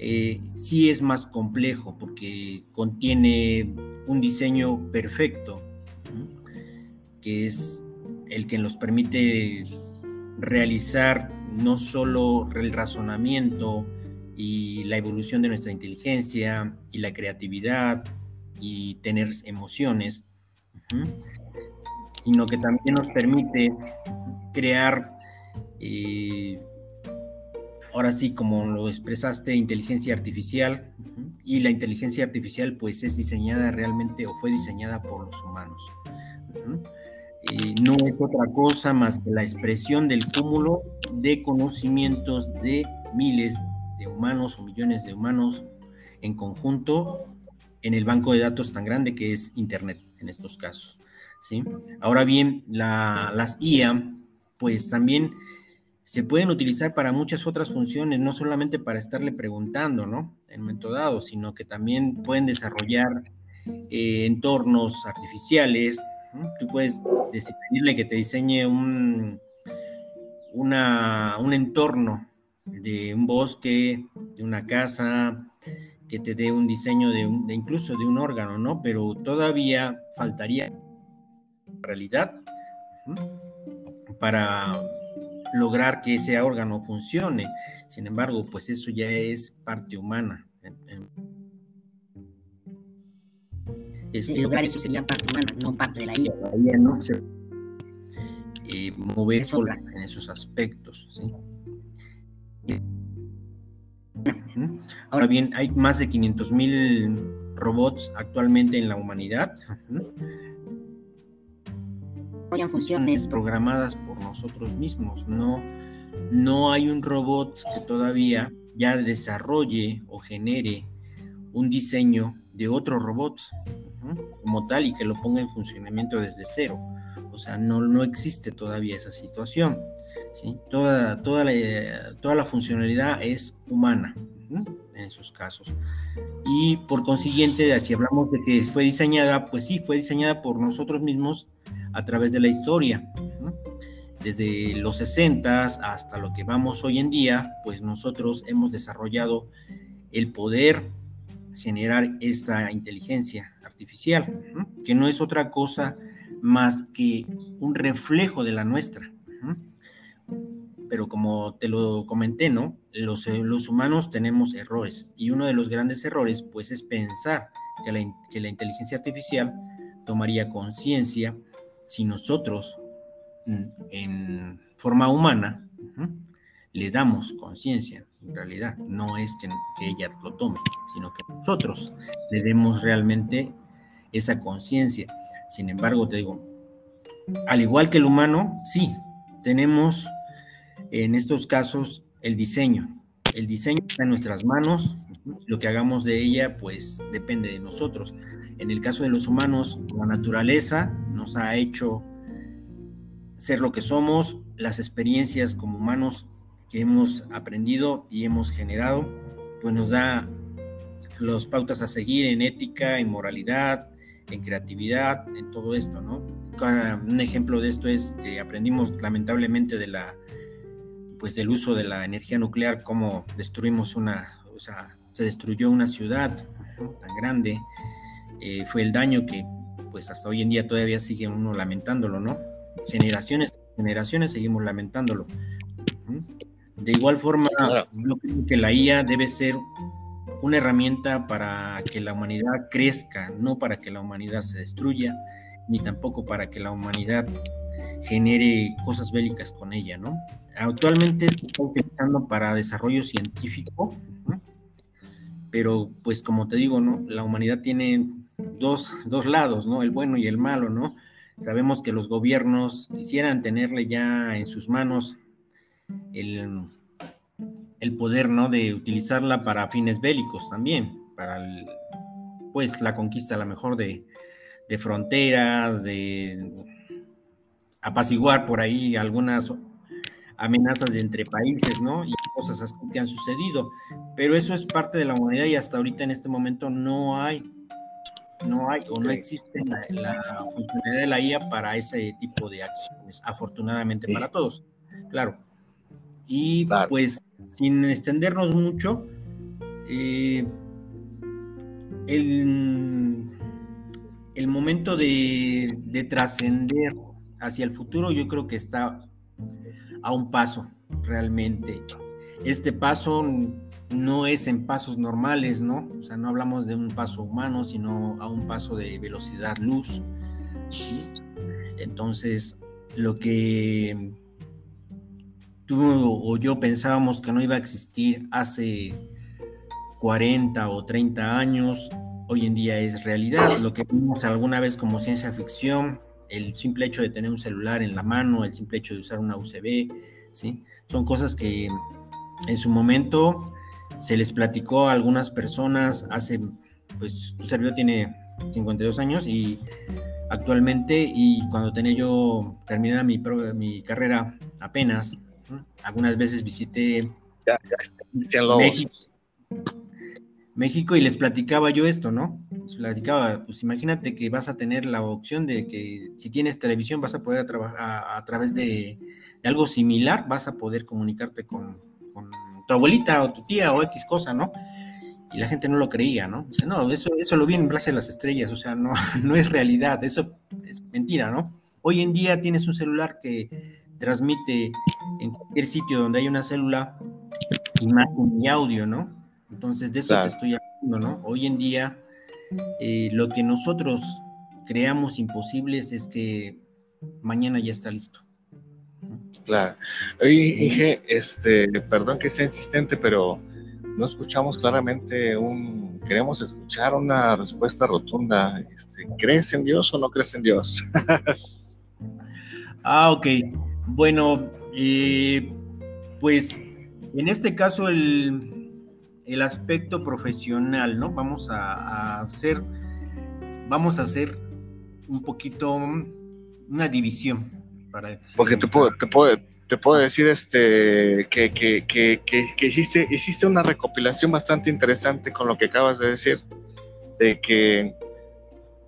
eh, sí es más complejo porque contiene un diseño perfecto, que es el que nos permite realizar no solo el razonamiento y la evolución de nuestra inteligencia y la creatividad y tener emociones, sino que también nos permite crear, eh, ahora sí, como lo expresaste, inteligencia artificial, y la inteligencia artificial pues es diseñada realmente o fue diseñada por los humanos. no es otra cosa más que la expresión del cúmulo de conocimientos de miles de humanos o millones de humanos en conjunto en el banco de datos tan grande que es Internet en estos casos. ¿sí? Ahora bien, las IA, pues también se pueden utilizar para muchas otras funciones, no solamente para estarle preguntando, ¿no? En momento dado, sino que también pueden desarrollar eh, entornos artificiales. Tú puedes decirle que te diseñe un, un entorno de un bosque, de una casa, que te dé un diseño de, incluso de un órgano, ¿no? Pero todavía faltaría realidad para lograr que ese órgano funcione. Sin embargo, pues eso ya es parte humana. Es, lograr eso sería parte humana, no parte de la IA. La IA no se eh, mover sola en esos aspectos. ¿sí? Ahora bien, hay más de 500 mil robots actualmente en la humanidad. funciones programadas por nosotros mismos. No, no hay un robot que todavía ya desarrolle o genere un diseño de otro robot como tal y que lo ponga en funcionamiento desde cero. O sea, no, no existe todavía esa situación. ¿sí? Toda, toda, la, toda la funcionalidad es humana en esos casos. Y por consiguiente, si hablamos de que fue diseñada, pues sí, fue diseñada por nosotros mismos a través de la historia. Desde los 60 hasta lo que vamos hoy en día, pues nosotros hemos desarrollado el poder generar esta inteligencia artificial, que no es otra cosa más que un reflejo de la nuestra. Pero como te lo comenté, ¿no? Los, eh, los, humanos tenemos errores y uno de los grandes errores, pues, es pensar que la, que la inteligencia artificial tomaría conciencia si nosotros mm, en forma humana le damos conciencia. En realidad, no es que, que ella lo tome, sino que nosotros le demos realmente esa conciencia. Sin embargo, te digo, al igual que el humano, sí, tenemos en estos casos el diseño. El diseño está en nuestras manos, lo que hagamos de ella pues depende de nosotros. En el caso de los humanos, la naturaleza nos ha hecho ser lo que somos, las experiencias como humanos que hemos aprendido y hemos generado, pues nos da las pautas a seguir en ética, en moralidad, en creatividad, en todo esto, ¿no? Un ejemplo de esto es que aprendimos lamentablemente de la, pues del uso de la energía nuclear, cómo destruimos una, o sea, se destruyó una ciudad tan grande, eh, fue el daño que, pues hasta hoy en día todavía sigue uno lamentándolo, ¿no? Generaciones, generaciones seguimos lamentándolo. De igual forma, Claro. yo creo que la IA debe ser una herramienta para que la humanidad crezca, no para que la humanidad se destruya, ni tampoco para que la humanidad genere cosas bélicas con ella, ¿no? Actualmente se está utilizando para desarrollo científico, pero pues como te digo, ¿no? La humanidad tiene dos, dos lados, ¿no? El bueno y el malo, ¿no? Sabemos que los gobiernos quisieran tenerle ya en sus manos el, el poder, ¿no? De utilizarla para fines bélicos también, para pues la conquista a lo mejor de, de fronteras, de apaciguar por ahí algunas amenazas de entre países, ¿no? Y cosas así que han sucedido. Pero eso es parte de la humanidad y hasta ahorita en este momento no hay, no hay o no existe la, la funcionalidad de la IA para ese tipo de acciones, afortunadamente Sí. para todos, claro. Y Claro. pues sin extendernos mucho, eh, el, el momento de, de trascender hacia el futuro yo creo que está a un paso realmente. Este paso no es en pasos normales, ¿no? O sea, no hablamos de un paso humano, sino a un paso de velocidad luz. Entonces, lo que tú o yo pensábamos que no iba a existir hace 40 o 30 años, hoy en día es realidad. Lo que vimos alguna vez como ciencia ficción, el simple hecho de tener un celular en la mano, el simple hecho de usar una USB, ¿sí? Son cosas que en su momento se les platicó a algunas personas hace, pues tu servidor tiene 52 años y actualmente y cuando tenía yo terminada mi, mi carrera apenas, ¿no? algunas veces visité Ya, ya. México. México y les platicaba yo esto, ¿no? Les platicaba, pues imagínate que vas a tener la opción de que si tienes televisión vas a poder trabajar a, través de, algo similar, vas a poder comunicarte con, tu abuelita o tu tía o X cosa, ¿no? Y la gente no lo creía, ¿no? Dice, no, eso, eso lo vi en Viaje de las Estrellas, o sea, no, no es realidad, eso es mentira, ¿no? Hoy en día tienes un celular que transmite en cualquier sitio donde hay una célula imagen y audio, ¿no? Entonces, de eso Claro. te estoy hablando, ¿no? Hoy en día, eh, lo que nosotros creamos imposibles es que mañana ya está listo. Claro. Oye, Inge, este, perdón que sea insistente, pero no escuchamos claramente un, queremos escuchar una respuesta rotunda. Este, ¿Crees en Dios o no crees en Dios? Ah, ok. Bueno, eh, pues en este caso el, el aspecto profesional, ¿no? Vamos a, a hacer, vamos a hacer un poquito una división para que Porque te puedo, te puedo, te puedo decir este, que, que, que, que, que hiciste, hiciste una recopilación bastante interesante con lo que acabas de decir, de que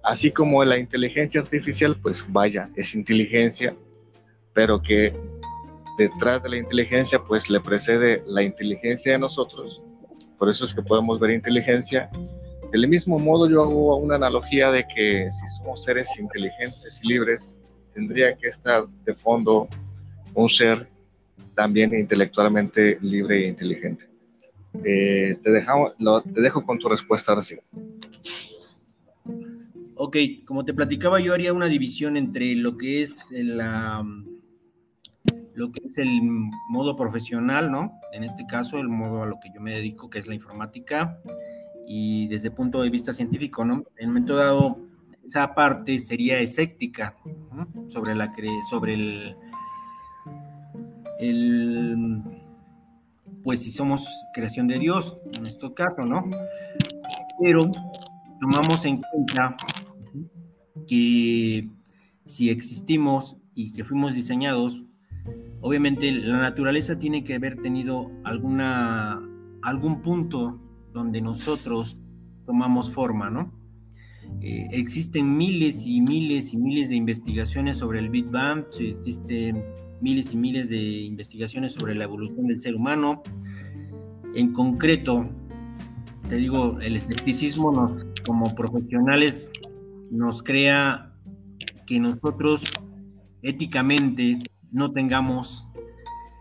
así como la inteligencia artificial, pues vaya, es inteligencia, pero que detrás de la inteligencia, pues le precede la inteligencia de nosotros. Por eso es que podemos ver inteligencia. Del mismo modo, yo hago una analogía de que si somos seres inteligentes y libres, tendría que estar de fondo un ser también intelectualmente libre e inteligente. Eh, te, dejamos, te dejo con tu respuesta ahora sí. ok, como te platicaba, yo haría una división entre lo que es la lo que es el modo profesional, ¿no? En este caso, el modo a lo que yo me dedico, que es la informática, y desde el punto de vista científico, ¿no? En un momento dado, esa parte sería escéptica sobre, la sobre el, el, pues si somos creación de Dios, en este caso, ¿no? Pero tomamos en cuenta que si existimos y que fuimos diseñados obviamente la naturaleza tiene que haber tenido alguna, algún punto donde nosotros tomamos forma, ¿no? Eh, existen miles y miles y miles de investigaciones sobre el Big Bang, existen miles y miles de investigaciones sobre la evolución del ser humano. En concreto, te digo, el escepticismo nos, como profesionales nos crea que nosotros éticamente no tengamos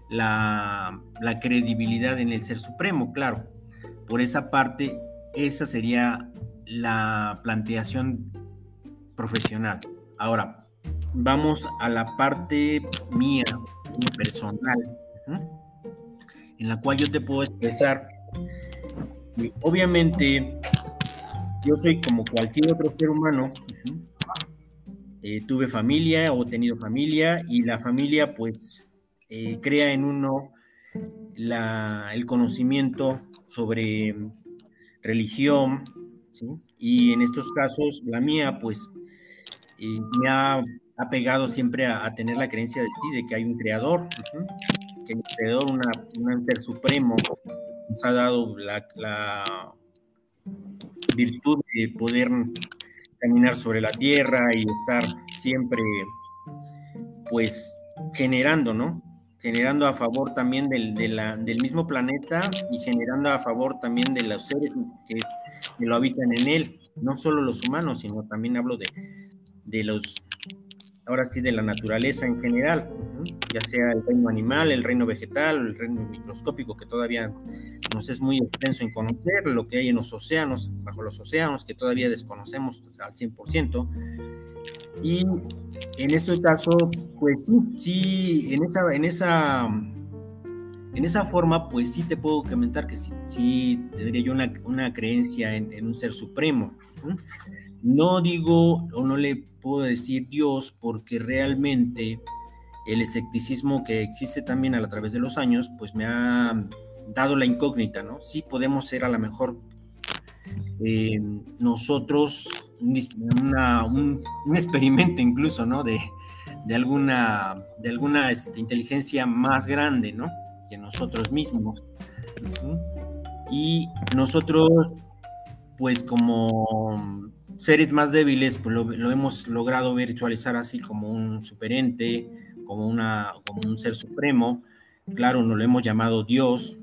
la, credibilidad en el ser supremo, claro. Por esa parte, esa sería la planteación profesional. Ahora, vamos a la parte mía, personal, en la cual yo te puedo expresar obviamente yo soy como cualquier otro ser humano, tuve familia o tenido familia y la familia pues eh, crea en uno el conocimiento sobre religión, y en estos casos la mía pues eh, me ha, pegado siempre a, tener la creencia de sí, de que hay un creador, que el creador, una, un ser supremo, nos ha dado la, la virtud de poder caminar sobre la tierra y estar siempre, pues, generando, ¿no? Generando a favor también del, del mismo planeta y generando a favor también de los seres que, lo habitan en él, no solo los humanos, sino también hablo de, de los, ahora sí, de la naturaleza en general, ya sea el reino animal, el reino vegetal, el reino microscópico, que todavía nos es muy extenso en conocer, lo que hay en los océanos, bajo los océanos, que todavía desconocemos al 100%. Y en este caso, pues sí, sí, en esa, en esa, en esa forma, pues sí te puedo comentar que sí, sí tendría yo una, una creencia en, en, un ser supremo. No digo o no le puedo decir Dios porque realmente el escepticismo que existe también a través de los años, pues me ha dado la incógnita, ¿no? Sí podemos ser a lo mejor eh, nosotros un, experimento incluso, ¿no? De, alguna, de alguna este, inteligencia más grande, ¿no? Que nosotros mismos. Y nosotros, pues como seres más débiles, pues lo, hemos logrado virtualizar así como un superente, como, una, como un ser supremo. Claro, no lo hemos llamado Dios,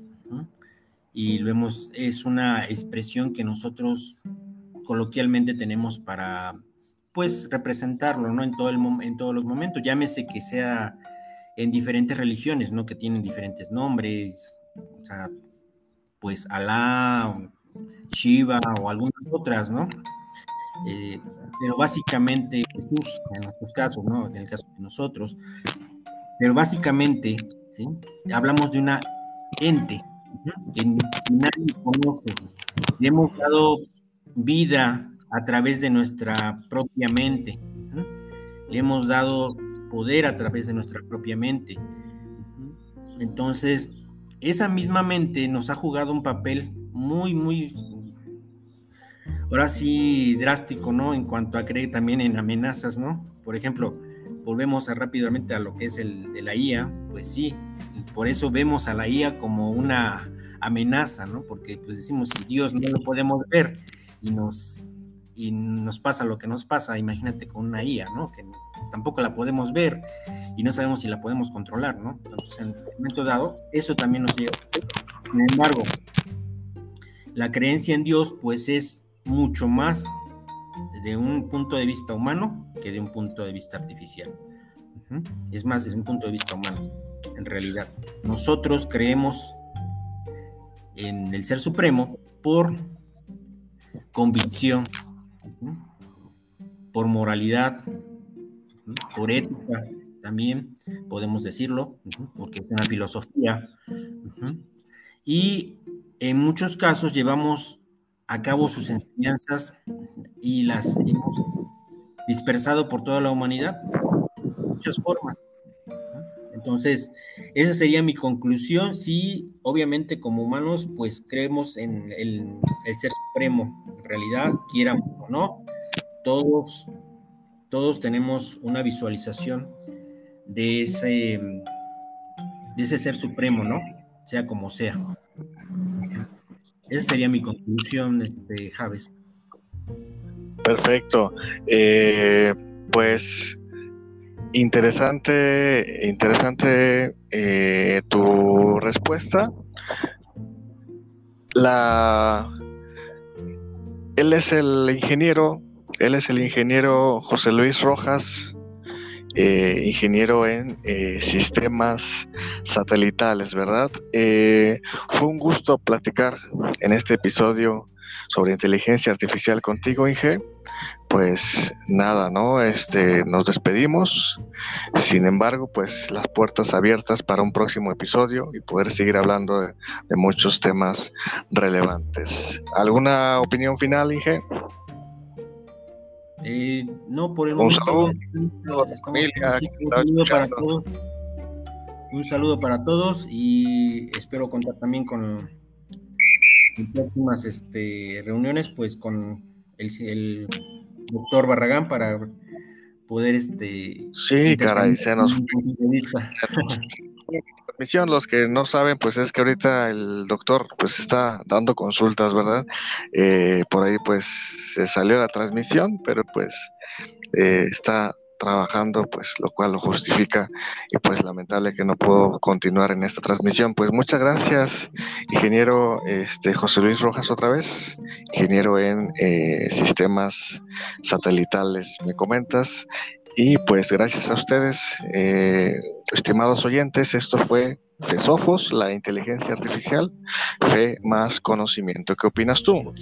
y lo hemos, es una expresión que nosotros coloquialmente tenemos para, pues, representarlo, ¿no? En, todo el, en todos los momentos, llámese que sea en diferentes religiones, ¿no? Que tienen diferentes nombres, o sea, pues Alá, Shiva o algunas otras, ¿no? Eh, pero básicamente Jesús, en nuestros casos, ¿no? En el caso de nosotros, pero básicamente, ¿sí? Hablamos de una ente, que nadie conoce. Le hemos dado vida a través de nuestra propia mente. Le hemos dado poder a través de nuestra propia mente. Entonces, esa misma mente nos ha jugado un papel muy, muy, ahora sí, drástico, ¿no? En cuanto a creer también en amenazas, ¿no? Por ejemplo, volvemos rápidamente a lo que es el de la IA, pues sí, por eso vemos a la IA como una amenaza, ¿no? Porque pues decimos, si Dios no lo podemos ver y nos, y nos pasa lo que nos pasa, imagínate con una IA, ¿no? Que tampoco la podemos ver y no sabemos si la podemos controlar, ¿no? Entonces, en un momento dado, eso también nos llega. Sin embargo, la creencia en Dios, pues es mucho más de un punto de vista humano que de un punto de vista artificial. Es más desde un punto de vista humano, en realidad. Nosotros creemos en el Ser Supremo por convicción. por moralidad, por ética también, podemos decirlo, porque es una filosofía. Y en muchos casos llevamos a cabo sus enseñanzas y las hemos dispersado por toda la humanidad, de muchas formas. Entonces, esa sería mi conclusión. Sí, obviamente como humanos, pues creemos en el, ser supremo. En realidad, quieramos o no, todos, todos tenemos una visualización de ese, de ese ser supremo, ¿no? Sea como sea. Esa sería mi conclusión, este, Javes. Perfecto. Eh, pues interesante, interesante eh, tu respuesta. La, él es el ingeniero, él es el ingeniero José Luis Rojas, eh, ingeniero en sistemas satelitales, ¿verdad? fue un gusto platicar en este episodio sobre inteligencia artificial contigo, Inge pues nada, ¿no? Este, nos despedimos. Sin embargo, pues las puertas abiertas para un próximo episodio y poder seguir hablando de, muchos temas relevantes. ¿Alguna opinión final, Inge? Eh, no, por el momento. Un saludo, para todos. Un saludo para todos y espero contar también con en próximas este, reuniones, pues con el doctor Barragán para poder este sí caray se nos transmisión los que no saben pues es que ahorita el doctor pues está dando consultas verdad eh, por ahí pues se salió la transmisión pero pues eh, está trabajando, pues lo cual lo justifica y pues lamentable que no puedo continuar en esta transmisión. Pues muchas gracias, ingeniero este, José Luis Rojas otra vez, ingeniero en eh, sistemas satelitales, me comentas. Y pues gracias a ustedes, eh, estimados oyentes, esto fue FESOFOS, la inteligencia artificial, fe más conocimiento. ¿Qué opinas tú?